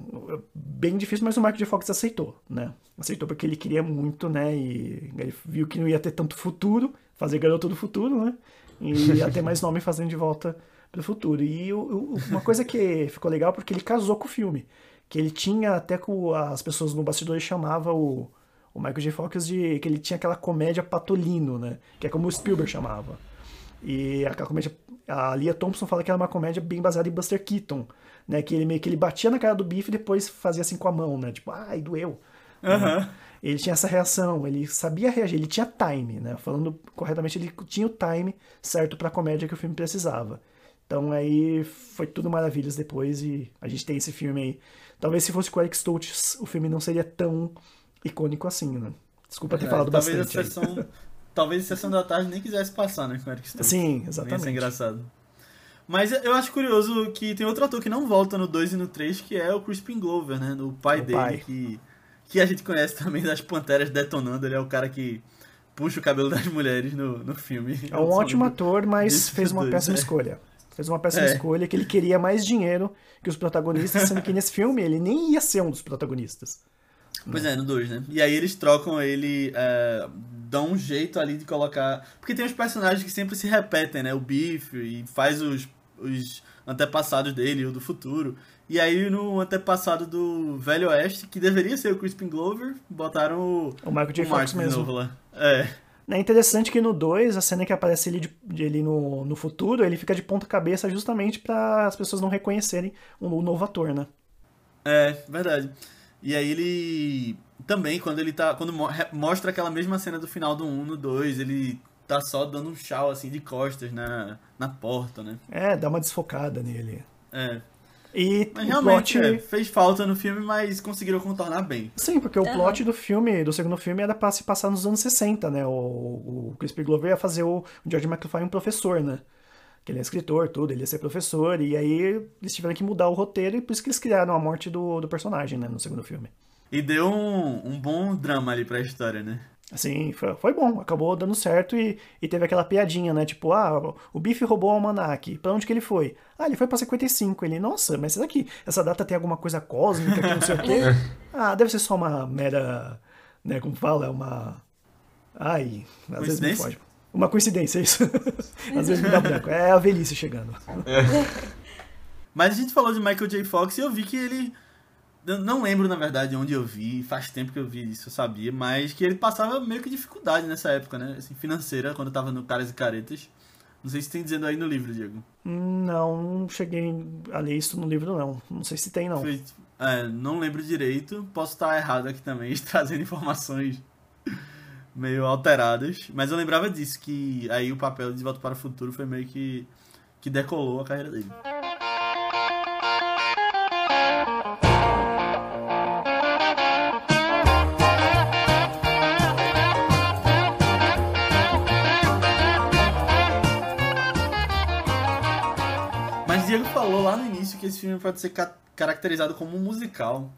bem difícil, mas o Michael J. Fox aceitou, né? Aceitou porque ele queria muito, né? E ele viu que não ia ter tanto futuro, fazer Garoto do Futuro, né? E [laughs] ia ter mais nome fazendo de volta pro futuro. E o, o, uma coisa que ficou legal porque ele casou com o filme. Que ele tinha, até com as pessoas no bastidor chamavam o, o Michael J. Fox de. que ele tinha aquela comédia patolino, né? Que é como o Spielberg chamava. E aquela comédia. A Lia Thompson fala que era uma comédia bem baseada em Buster Keaton né? Que ele meio que ele batia na cara do bife e depois fazia assim com a mão, né? Tipo, ai, doeu.
Uhum.
Ele tinha essa reação, ele sabia reagir, ele tinha time, né? Falando corretamente, ele tinha o time certo pra comédia que o filme precisava. Então aí foi tudo maravilhas depois e a gente tem esse filme aí. Talvez se fosse com o Eric Stoltz, o filme não seria tão icônico assim, né? Desculpa ter é, falado
talvez
bastante.
A sessão, talvez a sessão da tarde nem quisesse passar, né, com o Eric Stoltz.
Sim, exatamente.
Ia ser engraçado. Mas eu acho curioso que tem outro ator que não volta no 2 e no 3, que é o Crispin Glover, né? O pai o dele, pai. Que, que a gente conhece também das Panteras Detonando. Ele é o cara que puxa o cabelo das mulheres no, no filme.
É um ótimo ator, mas fez uma dois, péssima é. escolha. Fez uma péssima é. escolha que ele queria mais dinheiro que os protagonistas, sendo que nesse filme ele nem ia ser um dos protagonistas.
Pois é, no 2, né? E aí eles trocam ele, é, dão um jeito ali de colocar. Porque tem uns personagens que sempre se repetem, né? O Biff e faz os, os antepassados dele, o do futuro. E aí no antepassado do Velho Oeste, que deveria ser o Crispin Glover, botaram o.
O Michael J. Fox mesmo.
lá. É.
É interessante que no 2, a cena que aparece ele, de, ele no, no futuro, ele fica de ponta cabeça justamente para as pessoas não reconhecerem o, o novo ator, né?
É, verdade. E aí ele também, quando ele tá. Quando mostra aquela mesma cena do final do 1 no 2, ele tá só dando um chau assim de costas na, na porta, né?
É, dá uma desfocada nele.
É.
E
mas realmente plot... é, fez falta no filme, mas conseguiram contornar bem.
Sim, porque o plot do filme, do segundo filme, era pra se passar nos anos 60, né? O, o Crispin Glover ia fazer o George McFly um professor, né? que ele é escritor, tudo, ele ia ser professor, e aí eles tiveram que mudar o roteiro, e por isso que eles criaram a morte do, do personagem, né, no segundo filme.
E deu um, um bom drama ali pra história, né?
Sim, foi, foi bom, acabou dando certo e, e teve aquela piadinha, né? Tipo, ah, o Biff roubou o almanac, pra onde que ele foi? Ah, ele foi pra 55. Ele, nossa, mas será que essa data tem alguma coisa cósmica que não sei o quê? [laughs] ah, deve ser só uma mera, né, como fala, uma... Ai, às vezes pode. Uma coincidência, é isso. [laughs] Às vezes me dá branco. É a velhice chegando. É.
Mas a gente falou de Michael J. Fox e eu vi que ele. Eu não lembro, na verdade, onde eu vi, faz tempo que eu vi isso, eu sabia, mas que ele passava meio que dificuldade nessa época, né? Assim, financeira, quando eu tava no Caras e Caretas. Não sei se tem dizendo aí no livro, Diego.
Não, não cheguei a ler isso no livro, não. Não sei se tem, não.
É, não lembro direito. Posso estar errado aqui também, [laughs] trazendo informações meio alteradas. Mas eu lembrava disso, que aí o papel de Volta para o Futuro foi meio que, que decolou a carreira dele. Que esse filme pode ser ca caracterizado como um musical.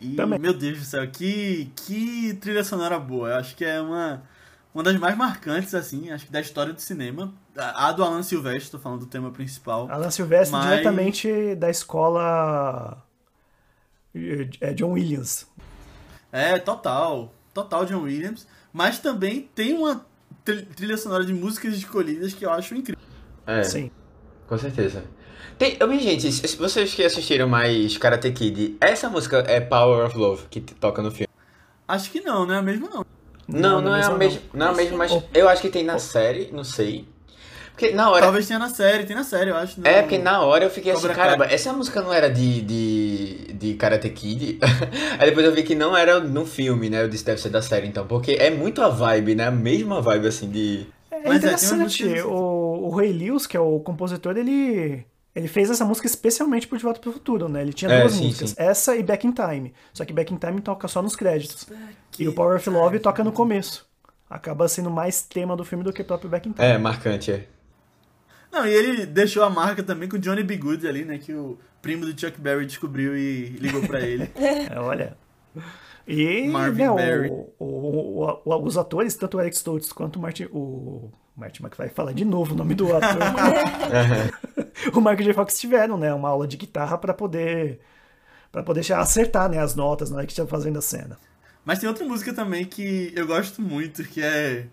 E, Também. meu Deus do céu, que, que trilha sonora boa. Eu acho que é uma, uma das mais marcantes, assim, acho que da história do cinema. A, a do Alan Silvestre, tô falando do tema principal.
Alan Silvestre, mas... diretamente da escola é John Williams.
É, total. Total John Williams. Mas também tem uma trilha sonora de músicas escolhidas que eu acho incrível.
É, Sim. Com certeza. Tem, eu, gente, se vocês que assistiram mais Karate Kid, essa música é Power of Love que toca no filme?
Acho que não, não é a mesma não.
Não, não, não é a mesma, não é a mesma, mas eu acho que tem na série, não sei. Porque na hora.
Talvez tenha na série, tem na série, eu acho. No...
É, porque na hora eu fiquei assim, caramba, essa música não era de, de, de Karate Kid. [laughs] Aí depois eu vi que não era no filme, né? Eu disse deve ser da série, então. Porque é muito a vibe, né? A mesma vibe, assim, de.
É, é interessante. É, o, o Ray Lewis, que é o compositor, ele ele fez essa música especialmente pro De Volta pro Futuro, né? Ele tinha é, duas sim, músicas, sim. essa e Back in Time. Só que Back in Time toca só nos créditos. Back e o Power of Love toca no começo. Acaba sendo mais tema do filme do que o próprio Back in Time.
É, marcante, é.
Não, e ele deixou a marca também com o Johnny B. Good ali, né? Que o primo do Chuck Berry descobriu e ligou para ele. [laughs]
é, olha. E Marvin né, Berry. O, o, o, os atores, tanto o Alex Stoltz quanto o Martin, o Martin McFly fala de novo o nome do ator. [laughs] [laughs] o Michael J. Fox tiveram, né, uma aula de guitarra para poder Pra poder acertar, né, as notas na hora que estiver fazendo a cena.
Mas tem outra música também que eu gosto muito, que é.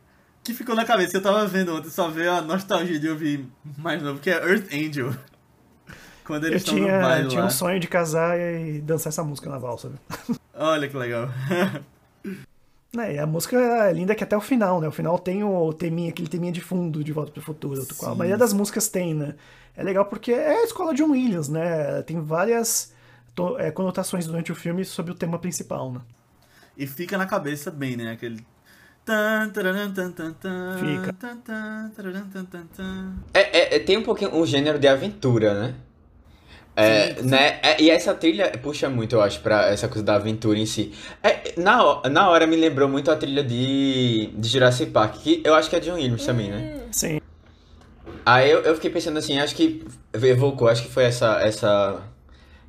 Que ficou na cabeça, que eu tava vendo ontem, só veio a nostalgia de ouvir mais novo, que é Earth Angel. [laughs] Quando eles
Eu
estão no
tinha,
baile
tinha
lá.
um sonho de casar e dançar essa música na valsa. [laughs]
Olha que legal.
E a música é linda que até o final, né? O final tem o teminha, aquele teminha de fundo de Volta pro Futuro. A
Sim.
maioria das músicas tem, né? É legal porque é a escola John Williams, né? Tem várias é, conotações durante o filme sobre o tema principal, né?
E fica na cabeça bem, né? Aquele.
Fica.
É, é- tem um pouquinho um gênero de aventura, né? É,
Sim, sim.
né? É, e essa trilha puxa muito, eu acho, pra essa coisa da aventura em si. É, na, na hora me lembrou muito a trilha de, de Jurassic Park, que eu acho que é John Williams também, né?
Sim.
Aí eu, eu fiquei pensando assim, acho que evocou, acho que foi essa, essa,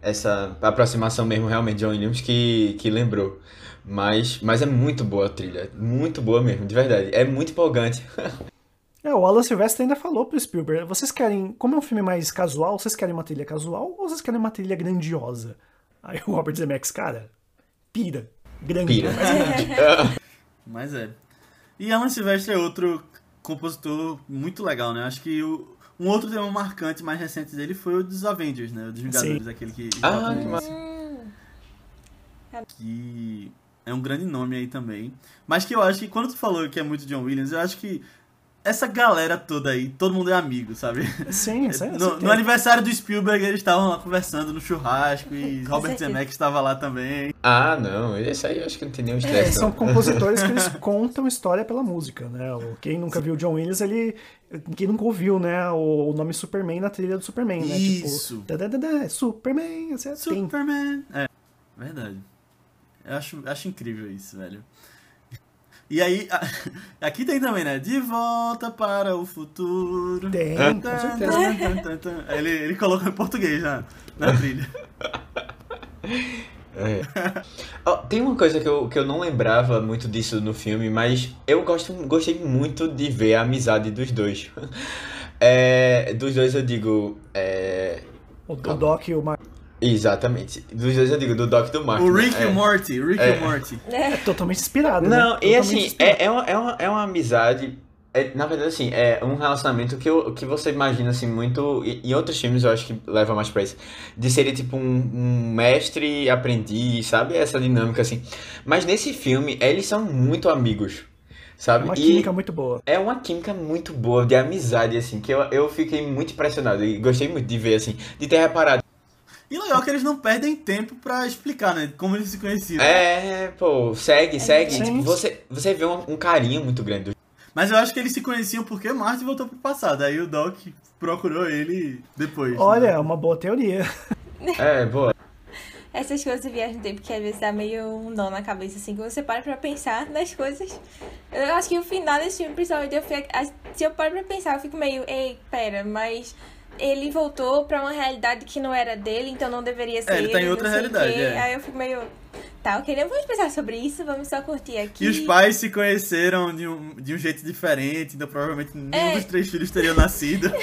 essa aproximação mesmo realmente de John Williams que, que lembrou. Mas, mas é muito boa a trilha, muito boa mesmo, de verdade. É muito empolgante. [laughs]
É, o Alan Silvestre ainda falou pro Spielberg, vocês querem, como é um filme mais casual, vocês querem uma trilha casual ou vocês querem uma trilha grandiosa? Aí o Robert Zemeckis, cara, pira, grande,
Pira.
mas grande. [laughs]
Mas é. E Alan Silvestre é outro compositor muito legal, né? Acho que o, um outro tema marcante mais recente dele foi o dos Avengers, né? O dos Vingadores,
Sim.
aquele que.
Ah, que massa.
que é um grande nome aí também. Mas que eu acho que quando tu falou que é muito John Williams, eu acho que essa galera toda aí, todo mundo é amigo, sabe?
Sim, [laughs] é,
No, no
é-
aniversário do Spielberg, eles estavam lá conversando no churrasco e [laughs] Robert. Zemeckis estava lá também.
Ah, não, esse aí eu acho que não tem nenhum
É,
estresse.
são
não.
compositores que eles [laughs] contam história pela música, né? O- Quem nunca viu John Williams, ele. Quem nunca ouviu, né? O, o nome Superman na trilha do Superman, né?
Isso.
Tipo, dadadadá, Superman, assim, tem.
Superman. É, verdade. Eu acho, acho incrível isso, velho. E aí, a- [laughs] aqui tem também, né? De volta para o futuro.
Tem,
Tan,
com
tan,
certeza.
tan, tan, tan, tan. Ele, ele colocou em português na, na [laughs] trilha.
É. Ó, tem uma coisa que eu, que eu não lembrava muito disso no filme, mas eu gosto, gostei muito de ver a amizade dos dois. [laughs] É, dos dois eu digo. é,
O, o Doc e o Mark
exatamente. Dos dois eu digo, do Doc e do Mark.
O
né?
Rick
É.
e o Morty, Rick
É.
e o Morty.
é totalmente inspirado.
Não,
né?
e
Totalmente
assim,
inspirado.
é, é, uma, é, uma, é uma amizade. é, na verdade, assim, é um relacionamento que, eu, que você imagina, assim, muito. e- Em outros filmes eu acho que leva mais pra isso. De ser tipo um, um mestre aprendiz, sabe? Essa dinâmica, assim. Mas nesse filme, eles são muito amigos, sabe?
Uma
E
química muito boa.
é uma química muito boa, de amizade, assim, que eu, eu fiquei muito impressionado. E gostei muito de ver, assim, de ter reparado.
E legal que eles não perdem tempo pra explicar, né? Como eles se conheciam.
É, pô, segue, segue.
Sim.
Tipo, você, você vê um, um carinho muito grande do
Mas eu acho que eles se conheciam porque Marty voltou pro passado. Aí o Doc procurou ele depois.
Olha, é
né?
uma boa teoria.
É, boa. [laughs]
Essas coisas de viagem no tempo que às vezes dá meio um nó na cabeça, assim, que você para pra pensar nas coisas. Eu acho que o final desse filme, principalmente, eu fico, se eu paro pra pensar, eu fico meio, ei, pera, mas ele voltou pra uma realidade que não era dele, então não deveria ser.
É, ele tá em outra realidade, é.
Aí eu fico meio. Tá, ok, não vamos pensar sobre isso, vamos só curtir aqui.
E os pais se conheceram de um, de um jeito diferente, então provavelmente nenhum
É.
dos três filhos teriam nascido. [laughs]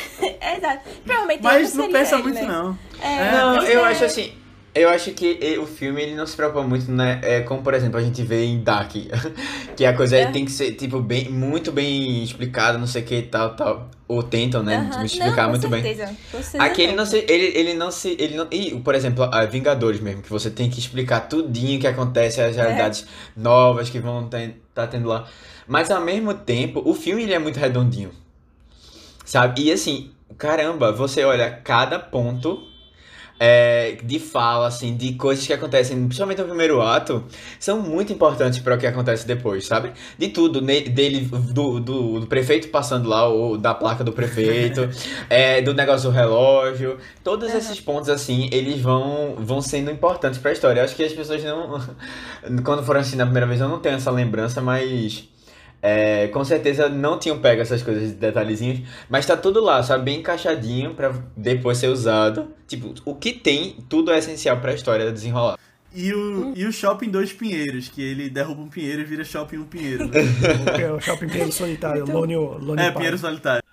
Exato. Provavelmente
Mas não pensa
ele,
muito,
né?
não.
É,
Não, eu
é-
acho assim. Eu acho que eh, o filme ele não se preocupa muito, né? É como, por exemplo, a gente vê em Dark, [laughs] que a coisa
É.
tem que ser, tipo, bem, muito bem explicada, não sei o que e tal, tal. Ou tentam, né?
Aham.
Me explicar
Não,
muito
com
bem.
com
Aqui ele não se. Ele, ele não se. Ele não, e, por exemplo, a Vingadores mesmo, que você tem que explicar tudinho que acontece, as realidades novas que vão estar tá tendo lá. Mas ao mesmo tempo, o filme ele é muito redondinho. Sabe? E assim, caramba, você olha cada ponto é, de fala, assim, de coisas que acontecem, principalmente no primeiro ato, são muito importantes para o que acontece depois, sabe? De tudo, ne- dele, do, do, do prefeito passando lá, ou da placa do prefeito, [laughs] é, do negócio do relógio, todos esses pontos, assim, eles vão, vão sendo importantes para a história. Eu acho que as pessoas não, [laughs] quando foram assistir na primeira vez, eu não tenho essa lembrança, mas... É, com certeza não tinham pego essas coisas de detalhezinhos, mas tá tudo lá, sabe? Bem encaixadinho pra depois ser usado. Tipo, o que tem, tudo é essencial pra história desenrolar.
E o, e o Shopping Dois Pinheiros, que ele derruba um pinheiro e vira Shopping Um Pinheiro. né? [laughs]
O Shopping Pinheiro Solitário, Lone, Lone
é,
Park.
Pinheiro Solitário.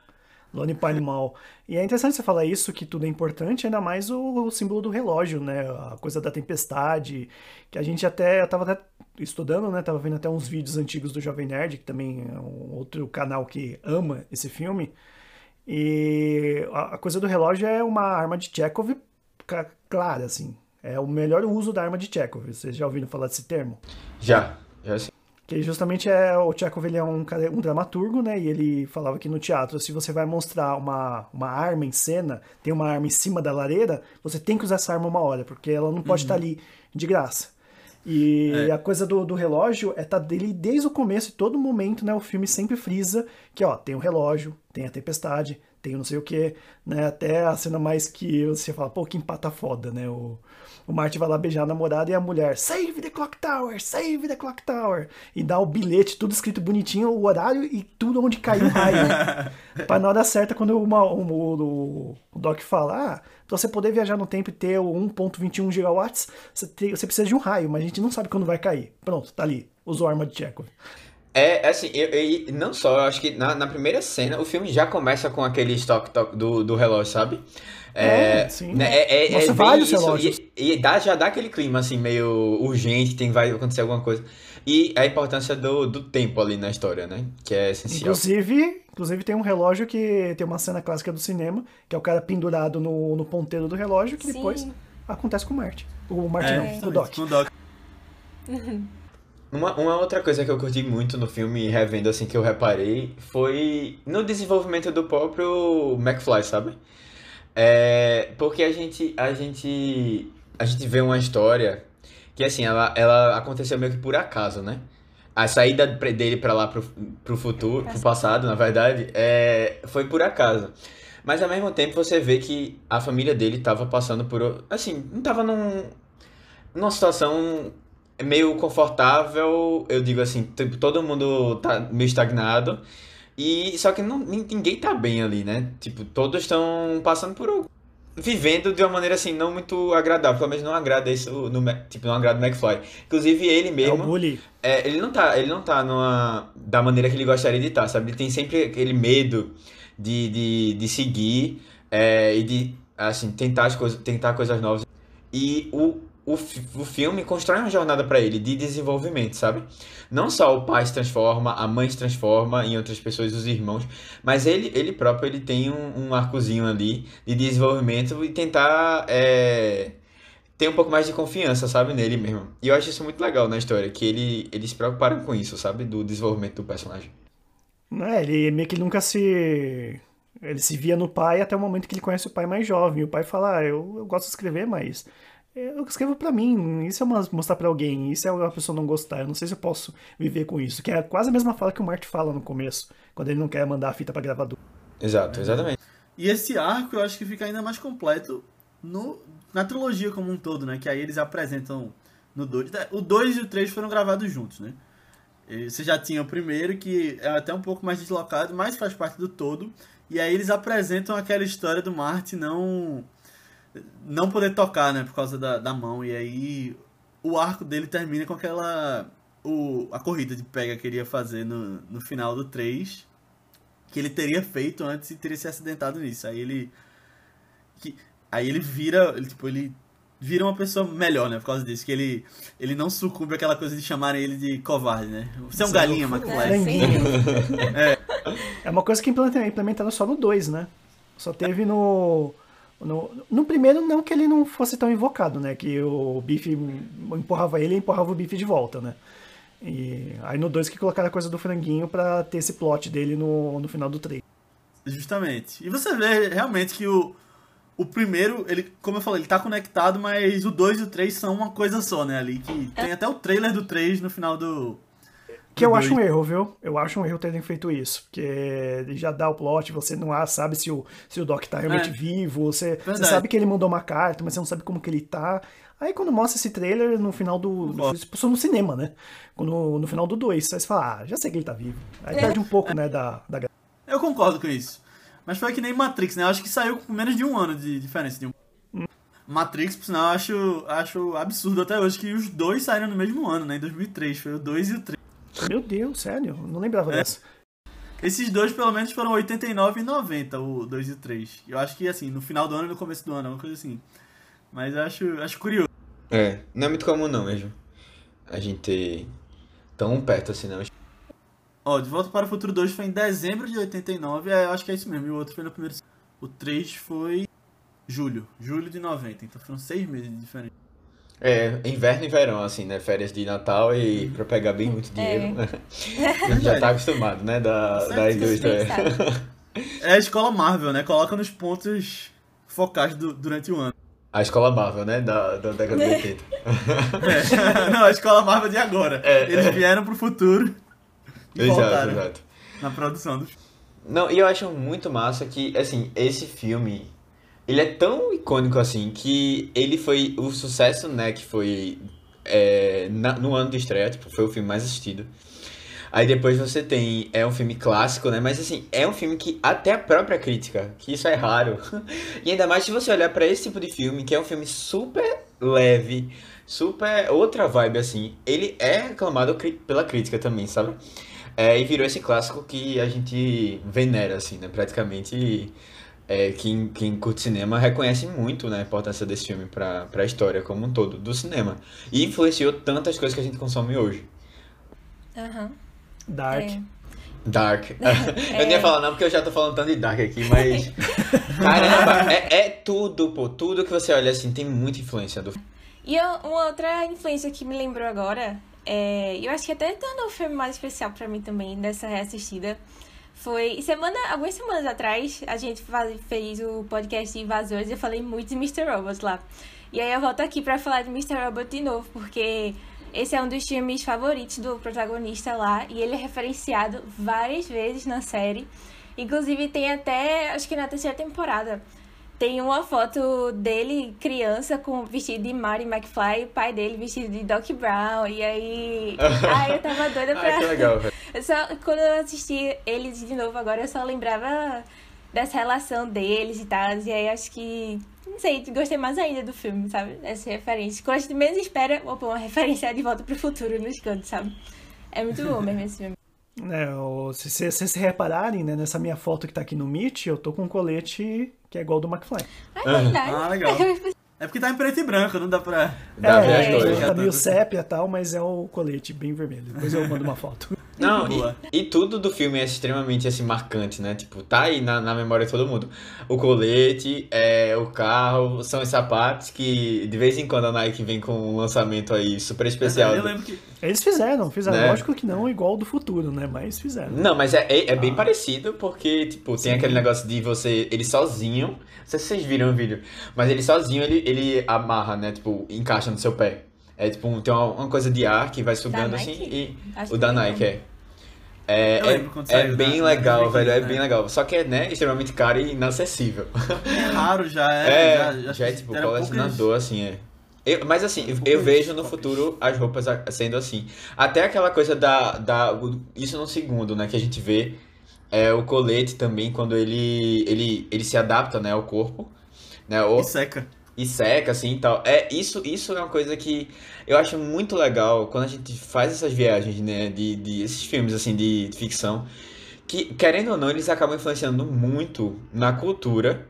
do animal animal. E é interessante você falar isso, que tudo é importante, ainda mais o, o, símbolo do relógio, né? A coisa da tempestade, que a gente até, eu tava até estudando, né? Tava vendo até uns vídeos antigos do Jovem Nerd, que também é um outro canal que ama esse filme. E a coisa do relógio é uma arma de Chekhov clara, assim. É o melhor uso da arma de Chekhov. Vocês já ouviram falar desse termo?
Já, já sim.
Que justamente é o Chekhov ele é um, um dramaturgo, né? E ele falava que no teatro, se você vai mostrar uma, uma arma em cena, tem uma arma em cima da lareira, você tem que usar essa arma uma hora, porque ela não pode uhum. estar ali de graça. E é. a coisa do, do relógio é tá dele desde o começo, todo momento, né? O filme sempre frisa que, ó, tem o relógio, tem a tempestade, tem o não sei o que, né? Até a cena mais que você fala, pô, que empata foda, né? O, o Marty vai lá beijar a namorada e a mulher, save the clock tower, save the clock tower. E dá o bilhete, tudo escrito bonitinho, o horário e tudo onde caiu o raio. [laughs] pra na hora certa, quando uma, o, o, o Doc fala, ah, pra você poder viajar no tempo e ter o 1.21 gigawatts, você, tem, você precisa de um raio, mas a gente não sabe quando vai cair. Pronto, tá ali. Usou a arma de Chekhov.
É, assim, eu, eu, não só, eu acho que na, na primeira cena o filme já começa com aquele estoque do, do relógio, sabe?
É, é sim.
Né, é, é,
Nossa,
é
vários isso, relógios.
E, e, dá, já dá aquele clima, assim, meio urgente, tem, vai acontecer alguma coisa. E a importância do, do tempo ali na história, né? Que é essencial.
Inclusive, inclusive tem um relógio que tem uma cena clássica do cinema, que é o cara pendurado no, no ponteiro do relógio, que sim. depois acontece com o Marte. O Marte
é,
não, o Doc.
O Doc. [laughs]
Uma, uma outra coisa que eu curti muito no filme, revendo assim, que eu reparei, foi no desenvolvimento do próprio McFly, sabe? É, porque a gente, a gente, a gente vê uma história que, assim, ela, ela aconteceu meio que por acaso, né? A saída dele para lá pro, pro futuro, pro passado, na verdade, é, foi por acaso. Mas ao mesmo tempo você vê que a família dele tava passando por. Assim, não tava num, numa situação meio confortável, eu digo assim, tipo, todo mundo tá meio estagnado. E só que não, ninguém tá bem ali, né? Tipo, todos estão passando por vivendo de uma maneira assim não muito agradável, pelo menos não agrada isso no tipo não agrada o McFly. Inclusive ele mesmo,
é o bully.
É, ele não tá, ele não tá numa da maneira que ele gostaria de estar, tá, sabe? Ele tem sempre aquele medo de, de, de seguir é, e de assim tentar as coisas, tentar coisas novas. E o o, o filme constrói uma jornada para ele de desenvolvimento, sabe? Não só o pai se transforma, a mãe se transforma em outras pessoas, os irmãos, mas ele, ele próprio ele tem um, um arcozinho ali de desenvolvimento e tentar é, ter um pouco mais de confiança, sabe, nele mesmo. E eu acho isso muito legal na história, que ele, eles se preocuparam com isso, sabe? Do desenvolvimento do personagem.
É, ele meio que nunca se ele se via no pai até o momento que ele conhece o pai mais jovem. O pai fala: ah, eu, eu gosto de escrever, mas eu escrevo para mim, isso é mostrar para alguém, isso é a pessoa não gostar, eu não sei se eu posso viver com isso, que é quase a mesma fala que o Marty fala no começo, quando ele não quer mandar a fita para gravador.
Exato, exatamente.
E esse arco eu acho que fica ainda mais completo no, na trilogia como um todo, né? Que aí eles apresentam no 2. O 2 e o 3 foram gravados juntos, né? Você já tinha o primeiro, que é até um pouco mais deslocado, mas faz parte do todo. E aí eles apresentam aquela história do Marty não não poder tocar, né, por causa da, da mão. E aí o arco dele termina com aquela. O, a corrida de pega que ele ia fazer no, no final do 3, que ele teria feito antes e teria se acidentado nisso. Aí ele. Que, aí ele vira. Ele, tipo, ele vira uma pessoa melhor, né? Por causa disso. Que ele, ele não sucumbe àquela coisa de chamarem ele de covarde, né? Você é um galinha, McFly. [laughs]
É, é uma coisa que implementaram só no 2, né? Só teve no. No, no, primeiro, não que ele não fosse tão invocado, né? Que o Biff empurrava ele e empurrava o Biff de volta, né? E aí no 2 que colocaram a coisa do franguinho pra ter esse plot dele no, no final do 3.
Justamente. E você vê realmente que o, o primeiro, ele, como eu falei, ele tá conectado, mas o 2 e o 3 são uma coisa só, né? Ali que tem até o trailer do 3 no final do,
que eu acho um erro, viu? Eu acho um erro terem feito isso. Porque já dá o plot, você não sabe se o, se o Doc tá realmente é. vivo, você, você, sabe que ele mandou uma carta, mas você não sabe como que ele tá. Aí quando mostra esse trailer no final do. Tipo, no cinema, né? Quando, no final do 2, aí você fala, ah, já sei que ele tá vivo. Aí é. perde um pouco, né, da, da.
Eu concordo com isso. Mas foi que nem Matrix, né? Eu acho que saiu com menos de um ano de diferença. De um... Hum. Matrix, por sinal, eu acho, acho absurdo até hoje que os dois saíram no mesmo ano, né? Em 2003. Foi o 2 e o 3.
Meu Deus, sério? Não lembrava é. dessa.
Esses dois, pelo menos, foram 89 e 90, o 2 e o 3. Eu acho que, assim, no final do ano e no começo do ano, uma coisa assim. Mas eu acho, acho curioso.
É, não é muito comum não mesmo. A gente ter tão perto assim, não.
Ó, De Volta para o Futuro 2 foi em dezembro de 89, é, eu acho que é isso mesmo. E o outro foi no primeiro. O 3 foi julho, julho de 90. Então foram seis meses de diferença.
É, inverno e verão, assim, né? Férias de Natal e pra pegar bem muito dinheiro. [laughs] A gente já tá acostumado, né? Da, da indústria.
É a escola Marvel, né? Coloca nos pontos focais do- durante o ano.
A escola Marvel, né? Da, da década de 80. [laughs]
É. [laughs] Não, a escola Marvel de agora.
É,
Eles
é.
vieram pro futuro e
Exato,
voltaram
exato.
na produção dos
Não, e eu acho muito massa que, assim, esse filme, ele é tão icônico assim que ele foi o sucesso, né, que foi é, na- no ano de estreia, tipo, foi o filme mais assistido. Aí depois você tem, é um filme clássico, né, mas assim, é um filme que até a própria crítica, que isso é raro, [laughs] e ainda mais se você olhar pra esse tipo de filme, que é um filme super leve, super outra vibe assim, ele é aclamado cri- pela crítica também, sabe? É, e virou esse clássico que a gente venera, assim, né? Praticamente, é, quem, quem curte cinema reconhece muito né, a importância desse filme pra, pra história como um todo do cinema. E influenciou tantas coisas que a gente consome hoje.
Aham.
Dark.
É.
Dark. [laughs] [laughs] Eu nem ia falar não, porque eu já tô falando tanto de Dark aqui, mas... [laughs] Caramba, é, é tudo, pô. Tudo que você olha, assim, tem muita influência do
E eu- uma outra influência que me lembrou agora, é, eu acho que até tornou o filme mais especial pra mim também, dessa reassistida, foi semana, algumas semanas atrás, a gente faz- fez o podcast de Invasores e eu falei muito de Mr. Robot lá. E aí eu volto aqui pra falar de Mr. Robot de novo, porque esse é um dos filmes favoritos do protagonista lá e ele é referenciado várias vezes na série. Inclusive tem até, acho que na terceira temporada, tem uma foto dele, criança, com vestido de Marty McFly, e o pai dele vestido de Doc Brown. E aí. [laughs] ai, eu tava doida pra.
Ah, que legal, velho.
Eu só, quando eu assisti eles de novo agora, eu só lembrava dessa relação deles e tal. E aí acho que. Não sei, gostei mais ainda do filme, sabe? Essa referência. Quando a gente menos espera, opa, uma referência de volta pro futuro nos cantos, sabe? É muito bom mesmo esse filme.
É, se vocês se, se repararem, né, nessa minha foto que tá aqui no Meet, eu tô com um colete que é igual do McFly.
Ah, é verdade.
Ah, legal. [laughs] É porque tá em preto e branco, não dá pra.
Dá
é,
as cores.
tá meio sépia e tal, mas é o colete bem vermelho. Depois eu mando uma foto.
Não, [laughs] e, e tudo do filme é extremamente assim, marcante, né? Tipo, tá aí na, na memória de todo mundo. O colete, é, o carro, são os sapatos que de vez em quando a Nike vem com um lançamento aí super especial.
Eu lembro que.
Eles fizeram, fizeram.
Né?
Lógico que não igual do futuro, né? Mas fizeram.
Não, mas é, é, é bem parecido porque, tipo, tem aquele negócio de você, ele sozinho, não sei se vocês viram o vídeo, mas ele sozinho, ele, ele amarra, né? Tipo, encaixa no seu pé. É tipo, tem uma, uma coisa de ar que vai sugando
Da
assim
Nike?
e...
Acho
O da. Nike, é. É, é, é bem
da-
legal,
da
velho, é
né?
bem legal. Só que é, né, extremamente caro e inacessível.
É raro já,
É, [laughs]
é.
já,
já,
é tipo colecionador, assim, é. Eu- mas assim, eu, eu
poucas
vejo no futuro as roupas sendo assim. Até aquela coisa da, da. Isso no segundo, né? Que a gente vê. É o colete também, quando ele, ele, ele se adapta, né, ao corpo. Né, ou,
poucas. E seca.
E seca, assim e tal. É, isso, isso é uma coisa que eu acho muito legal quando a gente faz essas viagens, né? De, de esses filmes, assim, de, ficção. Que, querendo ou não, eles acabam influenciando muito na cultura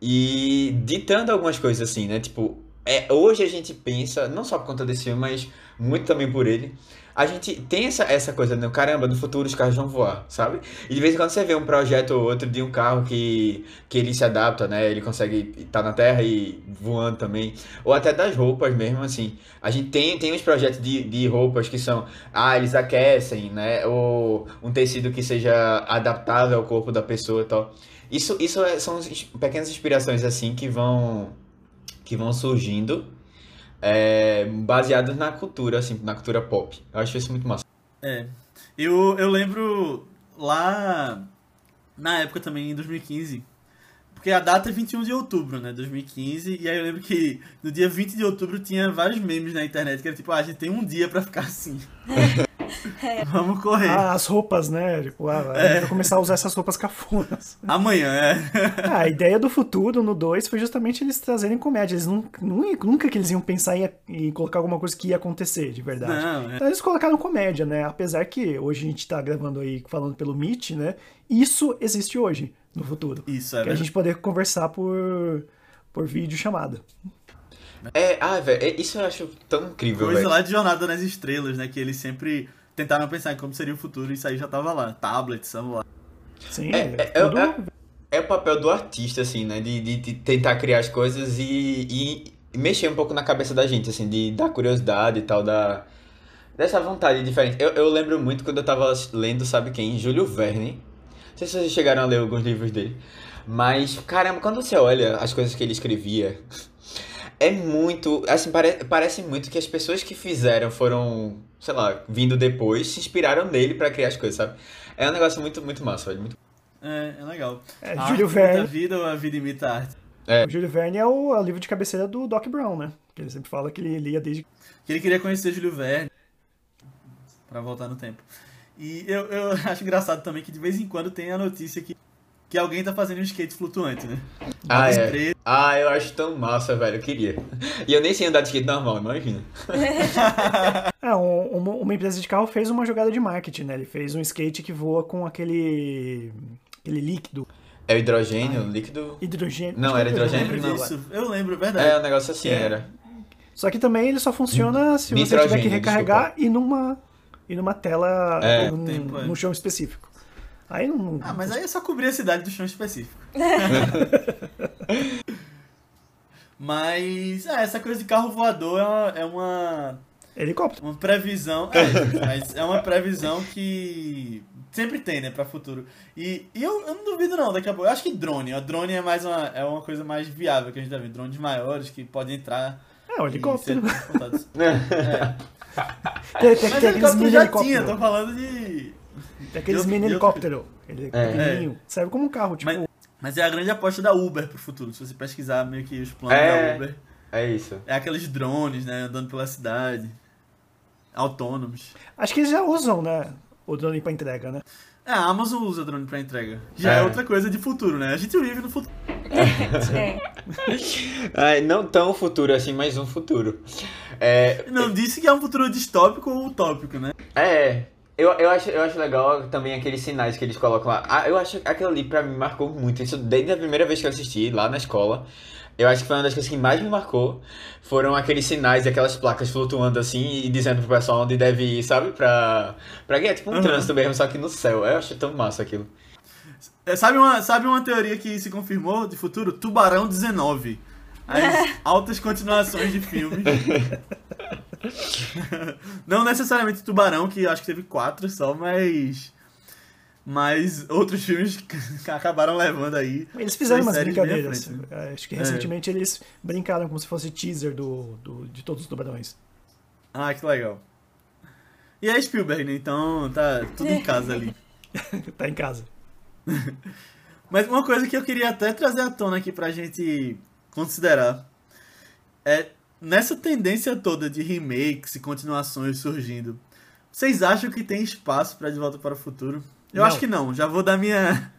e ditando algumas coisas, assim, né? Tipo, é, hoje a gente pensa, não só por conta desse filme, mas muito também por ele. A gente tem essa, essa coisa, né? Caramba, no futuro os carros vão voar, sabe? E de vez em quando você vê um projeto ou outro de um carro que, que ele se adapta, né? Ele consegue estar na terra e voando também. Ou até das roupas mesmo, assim. A gente tem, tem uns projetos de, de roupas que são, ah, eles aquecem, né? Ou um tecido que seja adaptável ao corpo da pessoa e tal. Isso, isso é- são pequenas inspirações, assim, que vão, que vão surgindo, é, baseadas na cultura, assim, na cultura pop. Eu acho isso muito massa.
É. Eu, eu lembro lá na época também, em 2015. Porque a data é 21 de outubro, né? 2015. E aí eu lembro que no dia 20 de outubro tinha vários memes na internet que era tipo, ah, a gente tem um dia pra ficar assim. [laughs] [laughs] Vamos correr.
Ah, as roupas, né? Tipo, ah, a gente vai começar a usar essas roupas cafunas.
Amanhã, é.
Ah, a ideia do futuro no 2 foi justamente eles trazerem comédia. Eles nunca, nunca que eles iam pensar em, em colocar alguma coisa que ia acontecer, de verdade.
Não, é.
Então eles colocaram comédia, né? Apesar que hoje a gente tá gravando aí, falando pelo Meet, né? Isso existe hoje, no futuro.
Isso, é
que a
verdade.
gente poder conversar por, por vídeo chamada.
É, ah, velho, é- isso eu acho tão incrível,
Coisa
velho.
lá de Jornada nas Estrelas, né? Que eles sempre tentaram pensar em como seria o futuro e isso aí já tava lá. Tablet, celular.
Sim,
É,
é,
é-
tudo-
é- É o papel do artista, assim, né? De, de, de tentar criar as coisas e, e mexer um pouco na cabeça da gente, assim, de dar curiosidade e tal, da, dessa vontade diferente. Eu, eu lembro muito quando eu tava lendo, sabe quem? Júlio Verne. Não sei se vocês chegaram a ler alguns livros dele. Mas, caramba, quando você olha as coisas que ele escrevia, é muito. Assim, pare, parece muito que as pessoas que fizeram foram, sei lá, vindo depois, se inspiraram nele pra criar as coisas, sabe? É um negócio muito, muito massa, velho. Muito...
É, é legal.
É,
A
Júlio
imita a
Verne.
vida ou a vida imita a arte?
O Júlio Verne é o, é o livro de cabeceira do Doc Brown, né? Que ele sempre fala que ele lia desde.
Que ele queria conhecer Júlio Verne pra voltar no tempo. E eu, eu [laughs] acho engraçado também que de vez em quando tem a notícia que, que alguém tá fazendo um skate flutuante, né?
Ah, é. Ah, eu acho tão massa, velho. Eu queria. [laughs] E eu nem sei andar de skate normal, imagina. [laughs]
É, um- uma, uma empresa de carro fez uma jogada de marketing, né? Ele fez um skate que voa com aquele. aquele líquido.
É o hidrogênio, líquido.
Hidrogênio.
Não, era
é
Eu
hidrogênio?
lembro
não,
disso. Eu lembro, é verdade.
É um negócio assim,
É.
era.
Só que também ele só funciona se você tiver que recarregar e numa, e numa tela
É.
num,
Tempo, é.
num chão específico. Aí não.
Ah, mas aí é só cobrir a cidade do chão específico. [laughs] mas, é, essa coisa de carro voador é uma, é uma,
Helicóptero.
uma previsão. É, mas é uma previsão que sempre tem, né, pra futuro. E, e eu, eu não duvido, não, daqui a pouco. Eu acho que drone. O drone é mais uma, é uma coisa mais viável que a gente tá vendo. Drones maiores que podem entrar.
É, um
e
helicóptero.
ser. [laughs] [laughs] É.
Tem, tem,
Mas helicóptero já tinha, tô falando de.
Tem aqueles
de
mini helicópteros. Ele é
É.
pequenininho. Serve como um carro, tipo.
Mas, mas é a grande aposta da Uber pro futuro. Se você pesquisar meio que os planos
É.
da Uber.
É isso.
É aqueles drones, né? Andando pela cidade. Autônomos.
Acho que eles já usam, né? O drone pra entrega, né?
É, a Amazon usa drone pra entrega. Já é.
É.
outra coisa de futuro, né? A gente vive no futuro. [laughs]
É. [laughs]
Não tão futuro assim, mas um futuro. É,
Não disse que é um futuro distópico ou utópico, né?
É, eu, eu, acho, eu acho legal também aqueles sinais que eles colocam lá. Ah, eu acho que aquilo ali pra mim marcou muito. Isso desde a primeira vez que eu assisti lá na escola. Eu acho que foi uma das coisas que mais me marcou. Foram aqueles sinais e aquelas placas flutuando assim e dizendo pro pessoal onde deve ir, sabe? Pra, pra guiar, tipo um
Aham.
trânsito mesmo, só que no céu. Eu acho tão massa aquilo.
É, Sabe uma, sabe uma teoria que se confirmou de futuro? Tubarão 19. As [laughs] altas continuações de filmes. [laughs] [laughs] Não necessariamente Tubarão, que acho que teve quatro só, mas. Mas outros filmes [laughs] acabaram levando aí.
Eles fizeram umas brincadeiras.
né?
É, Acho que recentemente eles brincaram como se fosse teaser do, do, de todos os tubarões.
Ah, que legal. E é Spielberg, né? Então tá tudo em casa ali. [laughs]
tá em casa.
Mas uma coisa que eu queria até trazer à tona aqui pra gente considerar é nessa tendência toda de remakes e continuações surgindo. Vocês acham que tem espaço pra De Volta para o Futuro? Eu
Não.
acho que não. Já vou dar minha,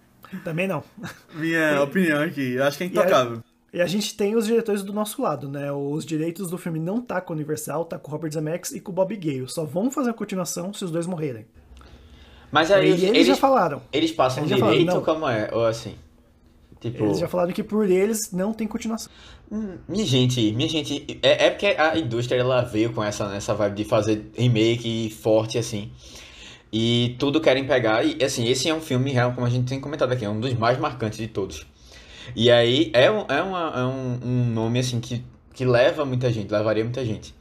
Também não. [laughs]
minha opinião aqui. Eu acho que é
E
intocável.
E a gente tem os diretores do nosso lado, né? Os direitos do filme não tá com o Universal, tá com o Robert Zemeckis e com o Bob Gale. Só vão fazer a continuação se os dois morrerem.
Mas
E
aí
eles,
eles,
já falaram.
eles passam
eles falaram,
direito
não.
ou como é? Ou assim? Tipo.
Eles já falaram que por eles não tem continuação.
Hum, Minha gente, minha gente, é, é porque a indústria ela veio com essa, essa vibe de fazer remake forte assim. E tudo querem pegar. E assim, esse é um filme real, como a gente tem comentado aqui, é um dos mais marcantes de todos. E aí é, um, é, uma, é um, um nome assim que, que leva muita gente, levaria muita gente.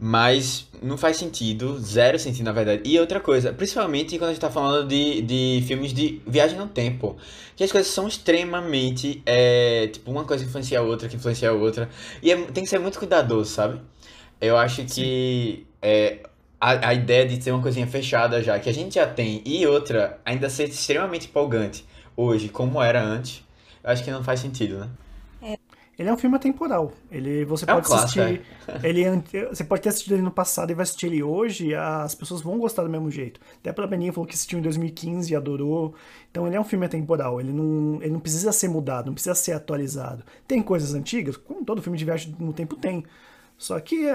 Mas não faz sentido, zero sentido na verdade. E outra coisa, principalmente quando a gente tá falando de, de filmes de viagem no tempo, que as coisas são extremamente, é, tipo, uma coisa influencia a outra, que influencia a outra. E é- tem que ser muito cuidadoso, sabe? Eu acho que é, a, a ideia de ter uma coisinha fechada já, que a gente já tem, e outra, ainda ser extremamente empolgante hoje, como era antes, eu acho que não faz sentido, né?
Ele é um filme atemporal. Ele, você
É um
pode
clássico,
assistir. Ele, é ante- você pode ter assistido ele no passado e vai assistir ele hoje, as pessoas vão gostar do mesmo jeito. Até pela Beninha falou que assistiu em 2015 e adorou. Então ele é um filme atemporal. Ele não, ele não precisa ser mudado, não precisa ser atualizado. Tem coisas antigas, como todo filme de viagem no tempo tem. Só que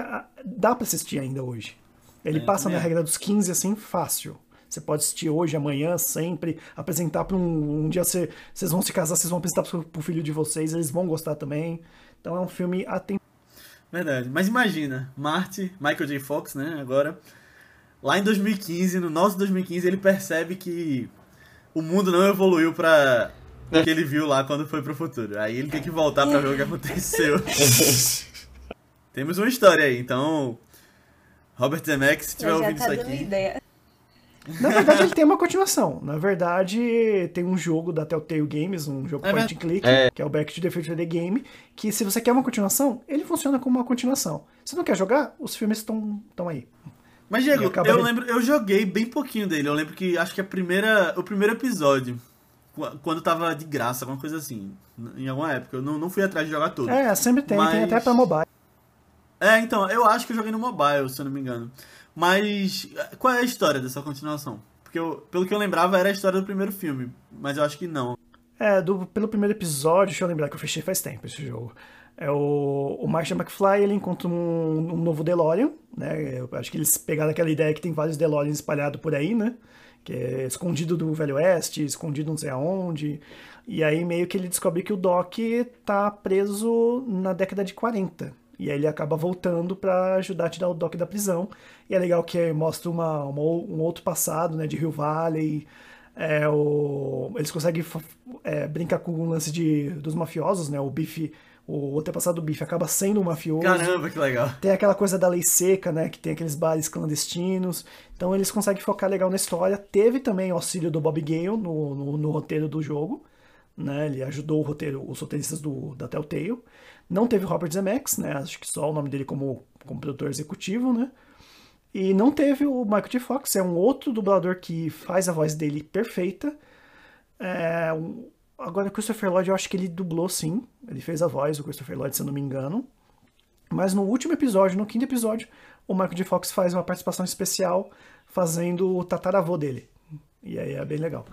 dá pra assistir ainda hoje. Ele
É,
passa na
também
regra dos 15 assim, fácil. Você pode assistir hoje, amanhã, sempre, apresentar para um, um dia você- vocês vão se casar, vocês vão apresentar pro, pro filho de vocês, eles vão gostar também. Então é um filme atemporal.
Verdade. Mas imagina, Marty, Michael J. Fox, né, agora, lá em 2015, no nosso 2015, ele percebe que o mundo não evoluiu pra o que ele viu lá quando foi pro futuro. Aí ele tem que voltar pra ver o que aconteceu. [laughs] Temos uma história aí, então... Robert Zemeckis, se tiver
Já
ouvindo
tá
isso aqui...
ideia.
Na verdade, ele tem uma continuação. Na verdade, tem um jogo da Telltale Games, um jogo
É
point and click,
É.
que é o Back to the Future The Game, que se você quer uma continuação, ele funciona como uma continuação. Se não quer jogar, os filmes estão estão aí.
Mas, Diego, eu lembro, eu joguei bem pouquinho dele. Eu lembro que acho que a primeira, o primeiro episódio, qu- quando tava de graça, alguma coisa assim, em alguma época. Eu não, não fui atrás de jogar todo.
É, sempre tem, tem
Mas-
até pra mobile.
É, então, eu acho que eu joguei no mobile, se eu não me engano. Mas qual é a história dessa continuação? Porque eu- pelo que eu lembrava era a história do primeiro filme, mas eu acho que não.
É, do, pelo primeiro episódio, deixa eu lembrar que eu fechei faz tempo esse jogo. É o, o Marshall McFly, ele encontra um, um novo DeLorean, né? Eu acho que eles pegaram aquela ideia que tem vários DeLoreans espalhados por aí, né? Que é escondido do Velho Oeste, escondido não sei aonde. E aí meio que ele descobre que o Doc tá preso na década de 40. E aí ele acaba voltando pra ajudar a tirar o Doc da prisão. E é legal que mostra uma, uma- um outro passado, né? De Rio Valley, é, o- eles conseguem é, brincar com o lance de, dos mafiosos, né? O Biff, o antepassado do Biff acaba sendo um mafioso.
Caramba, que legal.
Tem aquela coisa da lei seca, né? Que tem aqueles bares clandestinos. Então eles conseguem focar legal na história. Teve também o auxílio do Bob Gale no, no, no roteiro do jogo. Né? Ele ajudou o roteiro, os roteiristas do, da Telltale. Não teve Robert Zemeckis, né? Acho que só o nome dele como, como produtor executivo, né? E não teve o Michael J. Fox, é um outro dublador que faz a voz dele perfeita. É, um- agora, o Christopher Lloyd, eu acho que ele dublou sim. Ele fez a voz, o Christopher Lloyd, se eu não me engano. Mas no último episódio, no quinto episódio, o Michael J. Fox faz uma participação especial fazendo o tataravô dele. E aí é bem legal.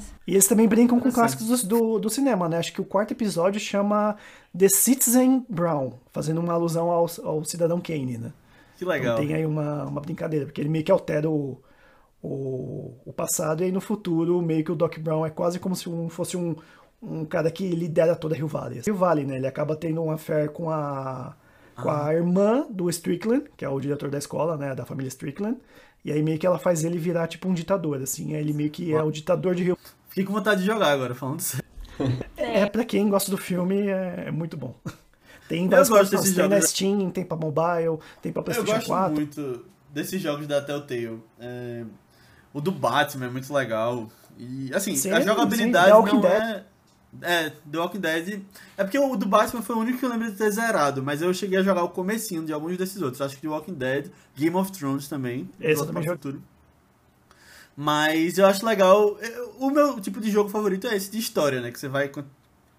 Ah, massa.
E eles também brincam com clássicos do, do, do cinema, né? Acho que o quarto episódio chama The Citizen Brown, fazendo uma alusão ao, ao Cidadão Kane, né?
Que legal.
Então tem aí uma, uma brincadeira, porque ele meio que altera o, o, o passado e aí no futuro meio que o Doc Brown é quase como se um, fosse um, um cara que lidera toda a Rio Valley. Rio Valley, né? Ele acaba tendo uma affair com a, com a irmã do Strickland, que é o diretor da escola, né? Da família Strickland. E aí meio que ela faz ele virar tipo um ditador, assim. Ele meio que é o ditador de Rio
Fiquei com vontade de jogar agora, falando sério.
é, pra quem gosta do filme, é, é muito bom. Tem
Eu
várias
desses
tem na
jogos.
Steam, tem pra mobile, tem pra
Eu
PlayStation
gosto
4.
muito desses jogos da Telltale. É, o do Batman é muito legal. E, assim,
Sim,
a
sim,
jogabilidade
The Walking
não
Dead.
é... É, The Walking Dead... É porque o do Batman foi o único que eu lembro de ter zerado, mas eu cheguei a jogar o comecinho de alguns desses outros. Acho que The Walking Dead, Game of Thrones também.
Esse eu também
para. Futuro. Mas eu acho legal... O meu tipo de jogo favorito é esse de história, né? Que você vai...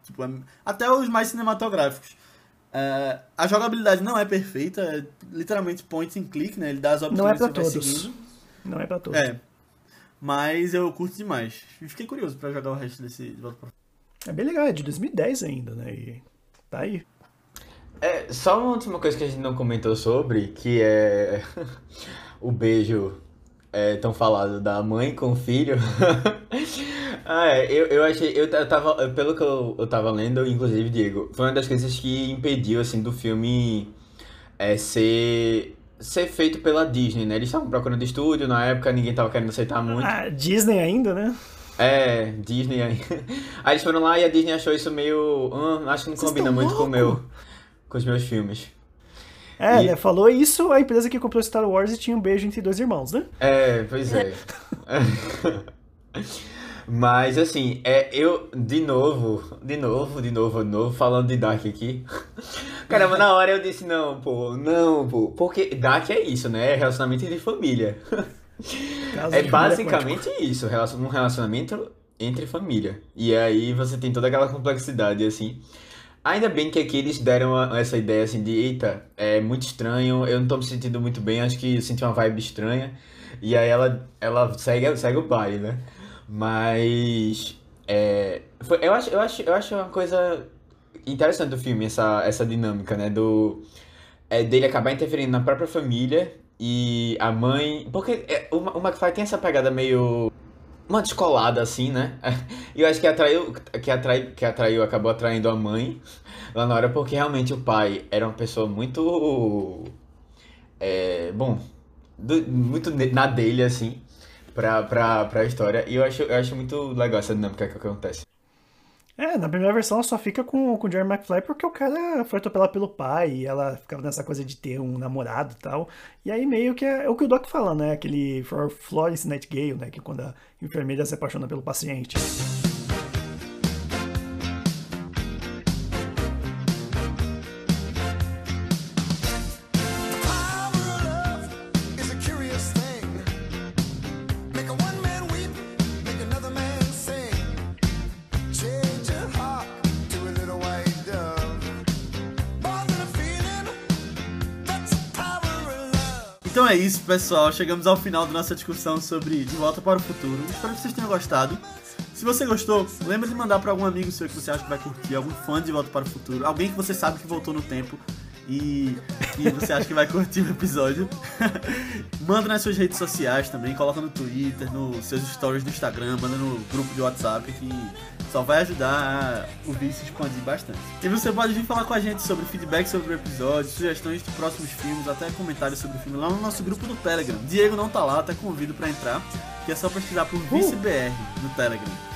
Tipo, até os mais cinematográficos. É, a jogabilidade não é perfeita, é literalmente point and click, né? Ele dá as opções
Não é pra todos.
seguindo.
Não é pra todos.
É. Mas eu curto demais. Fiquei curioso pra jogar o resto desse de Volta pra
É bem legal, é de 2010 ainda, né? E tá aí.
É, só uma última coisa que a gente não comentou sobre, que é [laughs] o beijo é, tão falado da mãe com o filho. [laughs] ah, é, eu, eu achei, eu, ta- tava, pelo que eu, eu tava lendo, inclusive, Diego, foi uma das coisas que impediu, assim, do filme é, ser, ser feito pela Disney, né? Eles estavam procurando estúdio, na época ninguém tava querendo aceitar muito.
Ah, Disney ainda, né?
É, Disney aí. [laughs] Aí eles foram lá e a Disney achou isso meio. "Hum, acho que não
Vocês
combina muito com, o
louco?"
meu, com os meus filmes.
É,
E-
né? Falou isso a empresa que comprou Star Wars e tinha um beijo entre dois irmãos, né?
É, pois é. [laughs] Mas assim, é, eu, de novo, de novo, de novo, de novo, falando de Dark aqui. [laughs] Caramba, na hora eu disse, não, pô, não, pô. Porque Dark é isso, né? É relacionamento de família. É
família
basicamente isso, um relacionamento entre família. E aí você tem toda aquela complexidade, assim. Ainda bem que aqui eles deram essa ideia assim de, eita, é muito estranho, eu não tô me sentindo muito bem, acho que eu senti uma vibe estranha. E aí ela, ela segue, segue o baile, né? Mas é, foi- eu, acho, eu, acho, eu acho uma coisa interessante do filme, essa, essa dinâmica, né? Do, é, dele acabar interferindo na própria família e a mãe. Porque é, o, McFly tem essa pegada meio. Uma descolada, assim, né? [laughs] E eu acho que atraiu, que, atrai, que atraiu, acabou atraindo a mãe lá na hora, porque realmente o pai era uma pessoa muito. É, bom, do- muito na dele, assim, pra, pra, pra história. E eu acho, eu acho muito legal essa dinâmica que acontece.
É, na primeira versão ela só fica com, com o Jerry McFly porque o cara foi atropelado pelo pai e ela ficava nessa coisa de ter um namorado e tal. E aí meio que é, é o que o Doc fala, né? Aquele for Florence Nightingale, né? Que é quando a enfermeira se apaixona pelo paciente.
É isso, pessoal. Chegamos ao final da nossa discussão sobre De Volta para o Futuro. Espero que vocês tenham gostado. Se você gostou, lembra de mandar para algum amigo seu que você acha que vai curtir, algum fã de De Volta para o Futuro, alguém que você sabe que voltou no tempo e que você acha que vai curtir o episódio. [laughs] manda nas suas redes sociais também, coloca no Twitter, nos seus stories do Instagram, manda no grupo de WhatsApp que só vai ajudar o vídeo se expandir bastante. E você pode vir falar com a gente sobre feedback sobre o episódio, sugestões de próximos filmes, até comentários sobre o filme lá no nosso grupo do Telegram. Diego não tá lá, até convido pra entrar, que é só pesquisar por ViceBR no Telegram.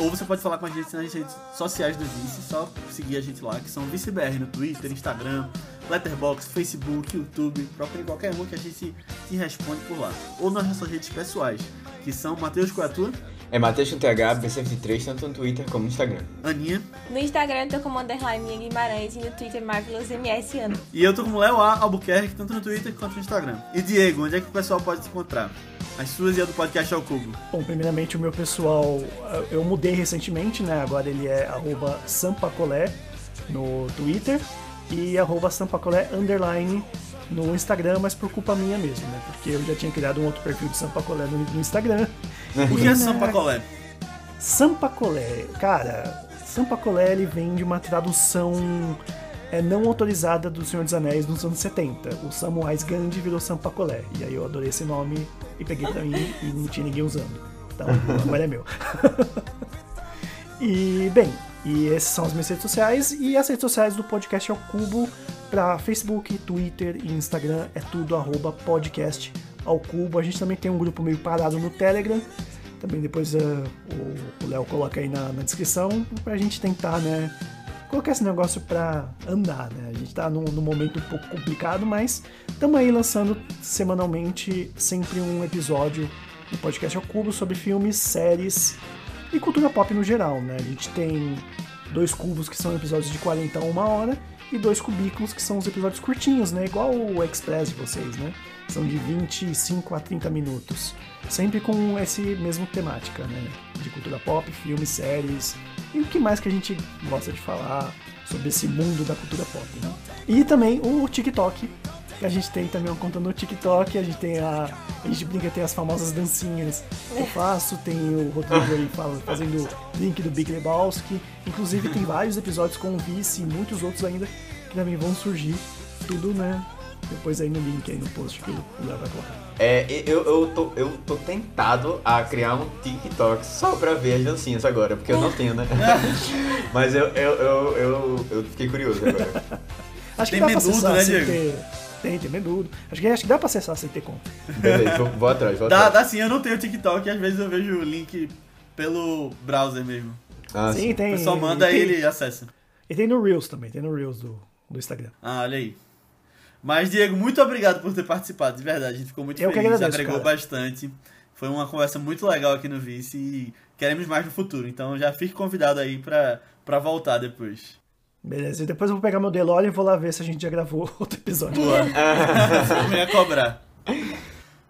Ou você pode falar com a gente nas redes sociais do Vice, só seguir a gente lá, que são ViceBR no Twitter, Instagram, Letterboxd, Facebook, YouTube, procure qualquer um que a gente te responde por lá. Ou nas nossas redes pessoais, que são Matheus Coatua,
É Matheus com TH, B73, tanto no Twitter como no Instagram.
Aninha,
No Instagram eu tô como underline Guimarães e no Twitter MarvelousMS Ano.
e eu tô como Léo A. Albuquerque, tanto no Twitter quanto no Instagram. E Diego, onde é que o pessoal pode te encontrar? As suas e a do podcast ao cubo.
Bom, primeiramente o meu pessoal, eu mudei recentemente, né? Agora ele é arroba sampacolé no Twitter e arroba sampacolé underline no Instagram, mas por culpa minha mesmo, né? Porque eu já tinha criado um outro perfil de sampacolé no, no Instagram. [laughs]
O que é Sampacolé?
Sampacolé, cara, Sampacolé ele vem de uma tradução é, não autorizada do Senhor dos Anéis nos anos 70. O Samwise Gandhi virou Sampacolé. E aí eu adorei esse nome e peguei pra mim e não tinha ninguém usando. Então agora é meu. [laughs] e bem, e esses são as minhas redes sociais e as redes sociais do podcast ao cubo para Facebook, Twitter e Instagram é tudo arroba podcast ao cubo. A gente também tem um grupo meio parado no Telegram. Também depois eh, o- Léo coloca aí na, na descrição pra gente tentar, né? Colocar esse negócio pra andar, né? A gente tá num, num momento um pouco complicado, mas estamos aí lançando semanalmente sempre um episódio no podcast ao cubo sobre filmes, séries e cultura pop no geral, né? A gente tem dois cubos que são episódios de 40 a uma hora e dois cubículos que são os episódios curtinhos, né? Igual o Express de vocês, né? São de 25 a 30 minutos. Sempre com esse mesmo temática, né? De cultura pop, filmes, séries e o que mais que a gente gosta de falar sobre esse mundo da cultura pop, né? E também o TikTok, que a gente tem também uma conta no TikTok, a gente tem a. A gente brinca, tem as famosas dancinhas que eu faço, tem o Rodrigo aí [laughs] fazendo link do Big Lebowski. Inclusive tem vários episódios com o Vice e muitos outros ainda que também vão surgir. Tudo, né? Depois aí no link aí no post que o Léo vai colocar.
É, eu, eu, tô, eu tô tentado a criar um TikTok só pra ver as dancinhas agora, porque eu não tenho, né? [laughs] Mas eu, eu, eu, eu, eu fiquei curioso agora.
Acho
Tem
que dá pra
menudo,
acessar
né,
sem
Diego?
ter. Tem, tem menudo. Acho que, acho que dá pra acessar sem ter conta.
Beleza, vou, vou atrás, vou
Dá,
atrás.
dá sim, eu não tenho TikTok e às vezes eu vejo o link pelo browser mesmo.
Ah,
sim,
sim.
tem.
O pessoal manda
e
e
tem,
ele acessa.
E tem no Reels também, tem no Reels do, do Instagram.
Ah, olha aí. Mas, Diego, muito obrigado por ter participado, de verdade. A gente ficou muito
Eu
feliz,
agradeço,
agregou
cara.
bastante. Foi uma conversa muito legal aqui no Vice e queremos mais no futuro. Então já fique convidado aí pra, pra voltar depois.
Beleza, e depois eu vou pegar meu DeLorean e vou lá ver se a gente já gravou [laughs] outro episódio.
Boa. [laughs] Eu ia cobrar.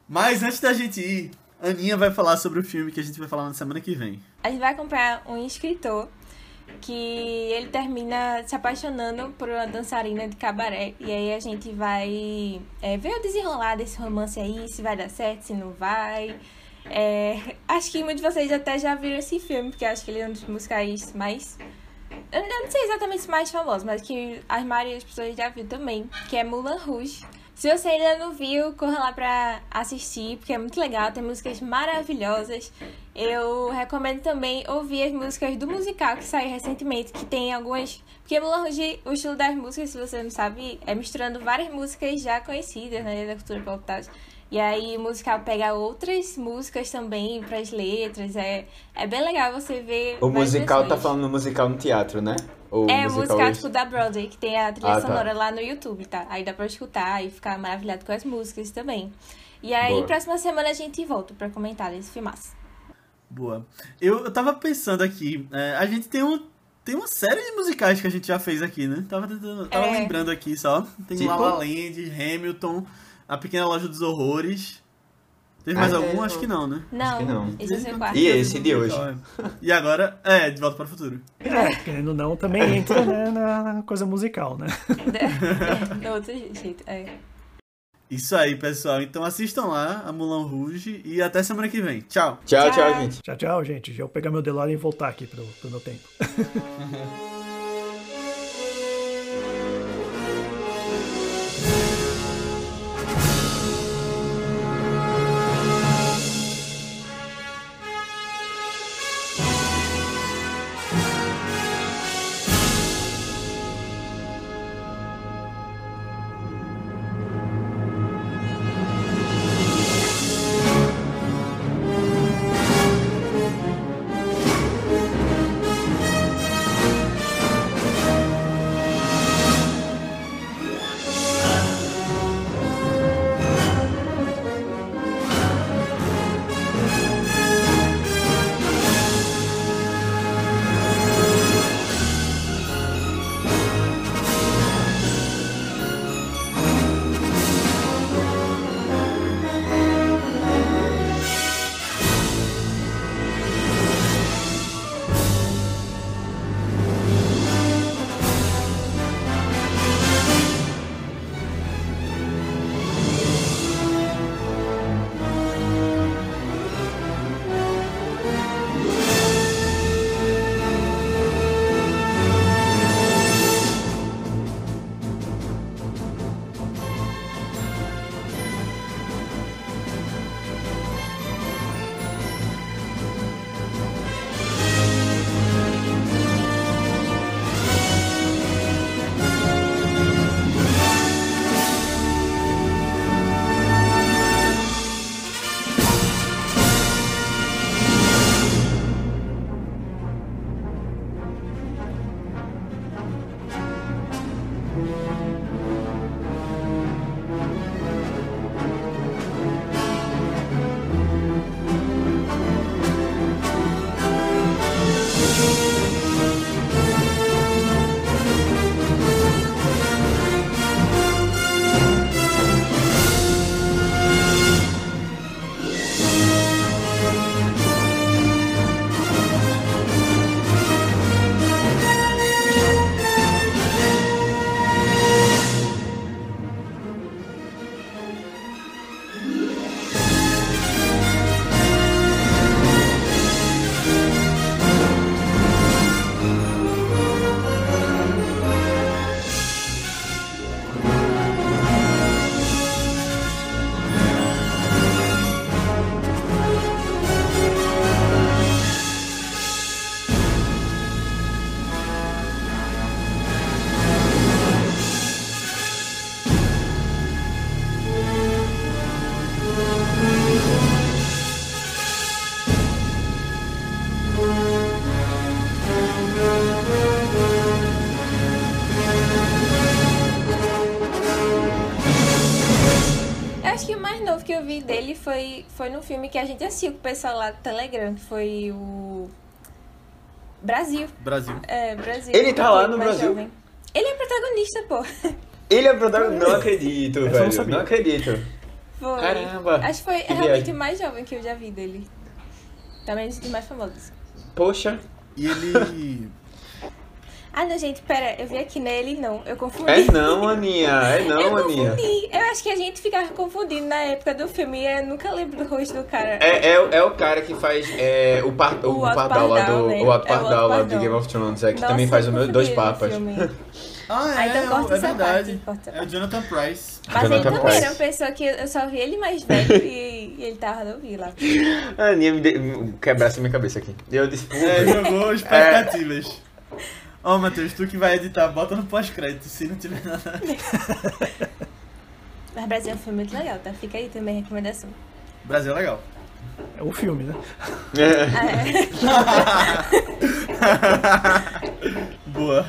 Mas antes da gente ir, Aninha vai falar sobre o filme que a gente vai falar na semana que vem.
A gente vai comprar um escritor que ele termina se apaixonando por uma dançarina de cabaré. E aí a gente vai é, ver o desenrolar desse romance aí, se vai dar certo, se não vai. É, acho que muitos de vocês até já viram esse filme, porque acho que ele é um dos musicais mais. Eu não sei exatamente se mais famoso, mas que a maioria das pessoas já viu também, que é Mulan Rouge. Se você ainda não viu, corra lá pra assistir, porque é muito legal, tem músicas maravilhosas. Eu recomendo também ouvir as músicas do musical que saiu recentemente, que tem algumas. Porque Mulan Rouge, o estilo das músicas, se você não sabe, é misturando várias músicas já conhecidas né, da cultura pop e aí o musical pega outras músicas também para as letras. É, é bem legal você ver.
O musical tá falando no musical no teatro, né? Ou
É o musical
hoje?
tipo da Broadway, que tem a trilha
Ah, tá.
sonora lá no YouTube, tá? Aí dá pra escutar e ficar maravilhado com as músicas também. E aí,
Boa.
próxima semana a gente volta pra comentar desse filmaço.
Boa. Eu, eu tava pensando aqui, é, a gente tem um. Tem uma série de musicais que a gente já fez aqui, né? Tava, tentando, tava
É.
lembrando aqui só. Tem
Tipo?
La La Land, Hamilton, A Pequena Loja dos Horrores. Teve
Ah,
mais
é,
algum?
eu-
Acho que não, né?
Não,
que não.
esse é o quarto.
E esse de hoje?
E agora, é, De Volta para o Futuro.
É, querendo ou não, também entra né, na coisa musical, né?
é, do outro jeito, é.
Isso aí, pessoal. Então assistam lá a Mulan Rouge e até semana que vem. Tchau!
Tchau, tchau,
Tchau.
gente.
Tchau, tchau, gente. Já vou pegar meu DeLorean e voltar aqui pro, pro meu tempo. [laughs]
filme que a gente assistiu com o pessoal lá do Telegram, que foi o. Brasil.
Brasil.
É, Brasil.
Ele tá lá no Brasil?
jovem. Ele é protagonista, pô.
Ele é protagonista. Não acredito,
eu não
velho.
sabia.
Não acredito.
Foi.
Caramba,
Acho que foi
que
realmente
viagem.
o mais jovem que eu já vi dele. Também dos mais famosos.
Poxa.
E ele.
Ah, não, gente, pera, eu vi aqui nele, não, eu confundi.
É não, Aninha. É [laughs] não,
eu
Aninha.
confundi. Eu acho que a gente ficava confundindo na época do filme e eu nunca lembro do rosto do cara.
É, é, é o cara que faz é, o, par, o,
O
Pardal lá do.
né?
O
É o Alto
Pardal lá do. Game of Thrones, é, que
Nossa,
também faz
eu
o meu, dois papas.
Ah,
Ah,
é,
então corta
é
essa
verdade.
parte, corta.
É o Jonathan Price.
Mas ele
Jonathan
também
Price.
era uma pessoa que eu só vi ele mais velho e, e ele tava no lá.
A [laughs] Aninha me, de, me quebrasse minha cabeça aqui. E eu disse, [laughs]
É, jogou expectativas. Ó, Matheus, tu que vai editar, bota no pós-crédito, se não tiver nada. [laughs]
Mas Brasil é um filme muito legal, tá? Fica aí também a recomendação.
Brasil é legal.
É o filme, né?
Ah, é. [laughs]
Boa.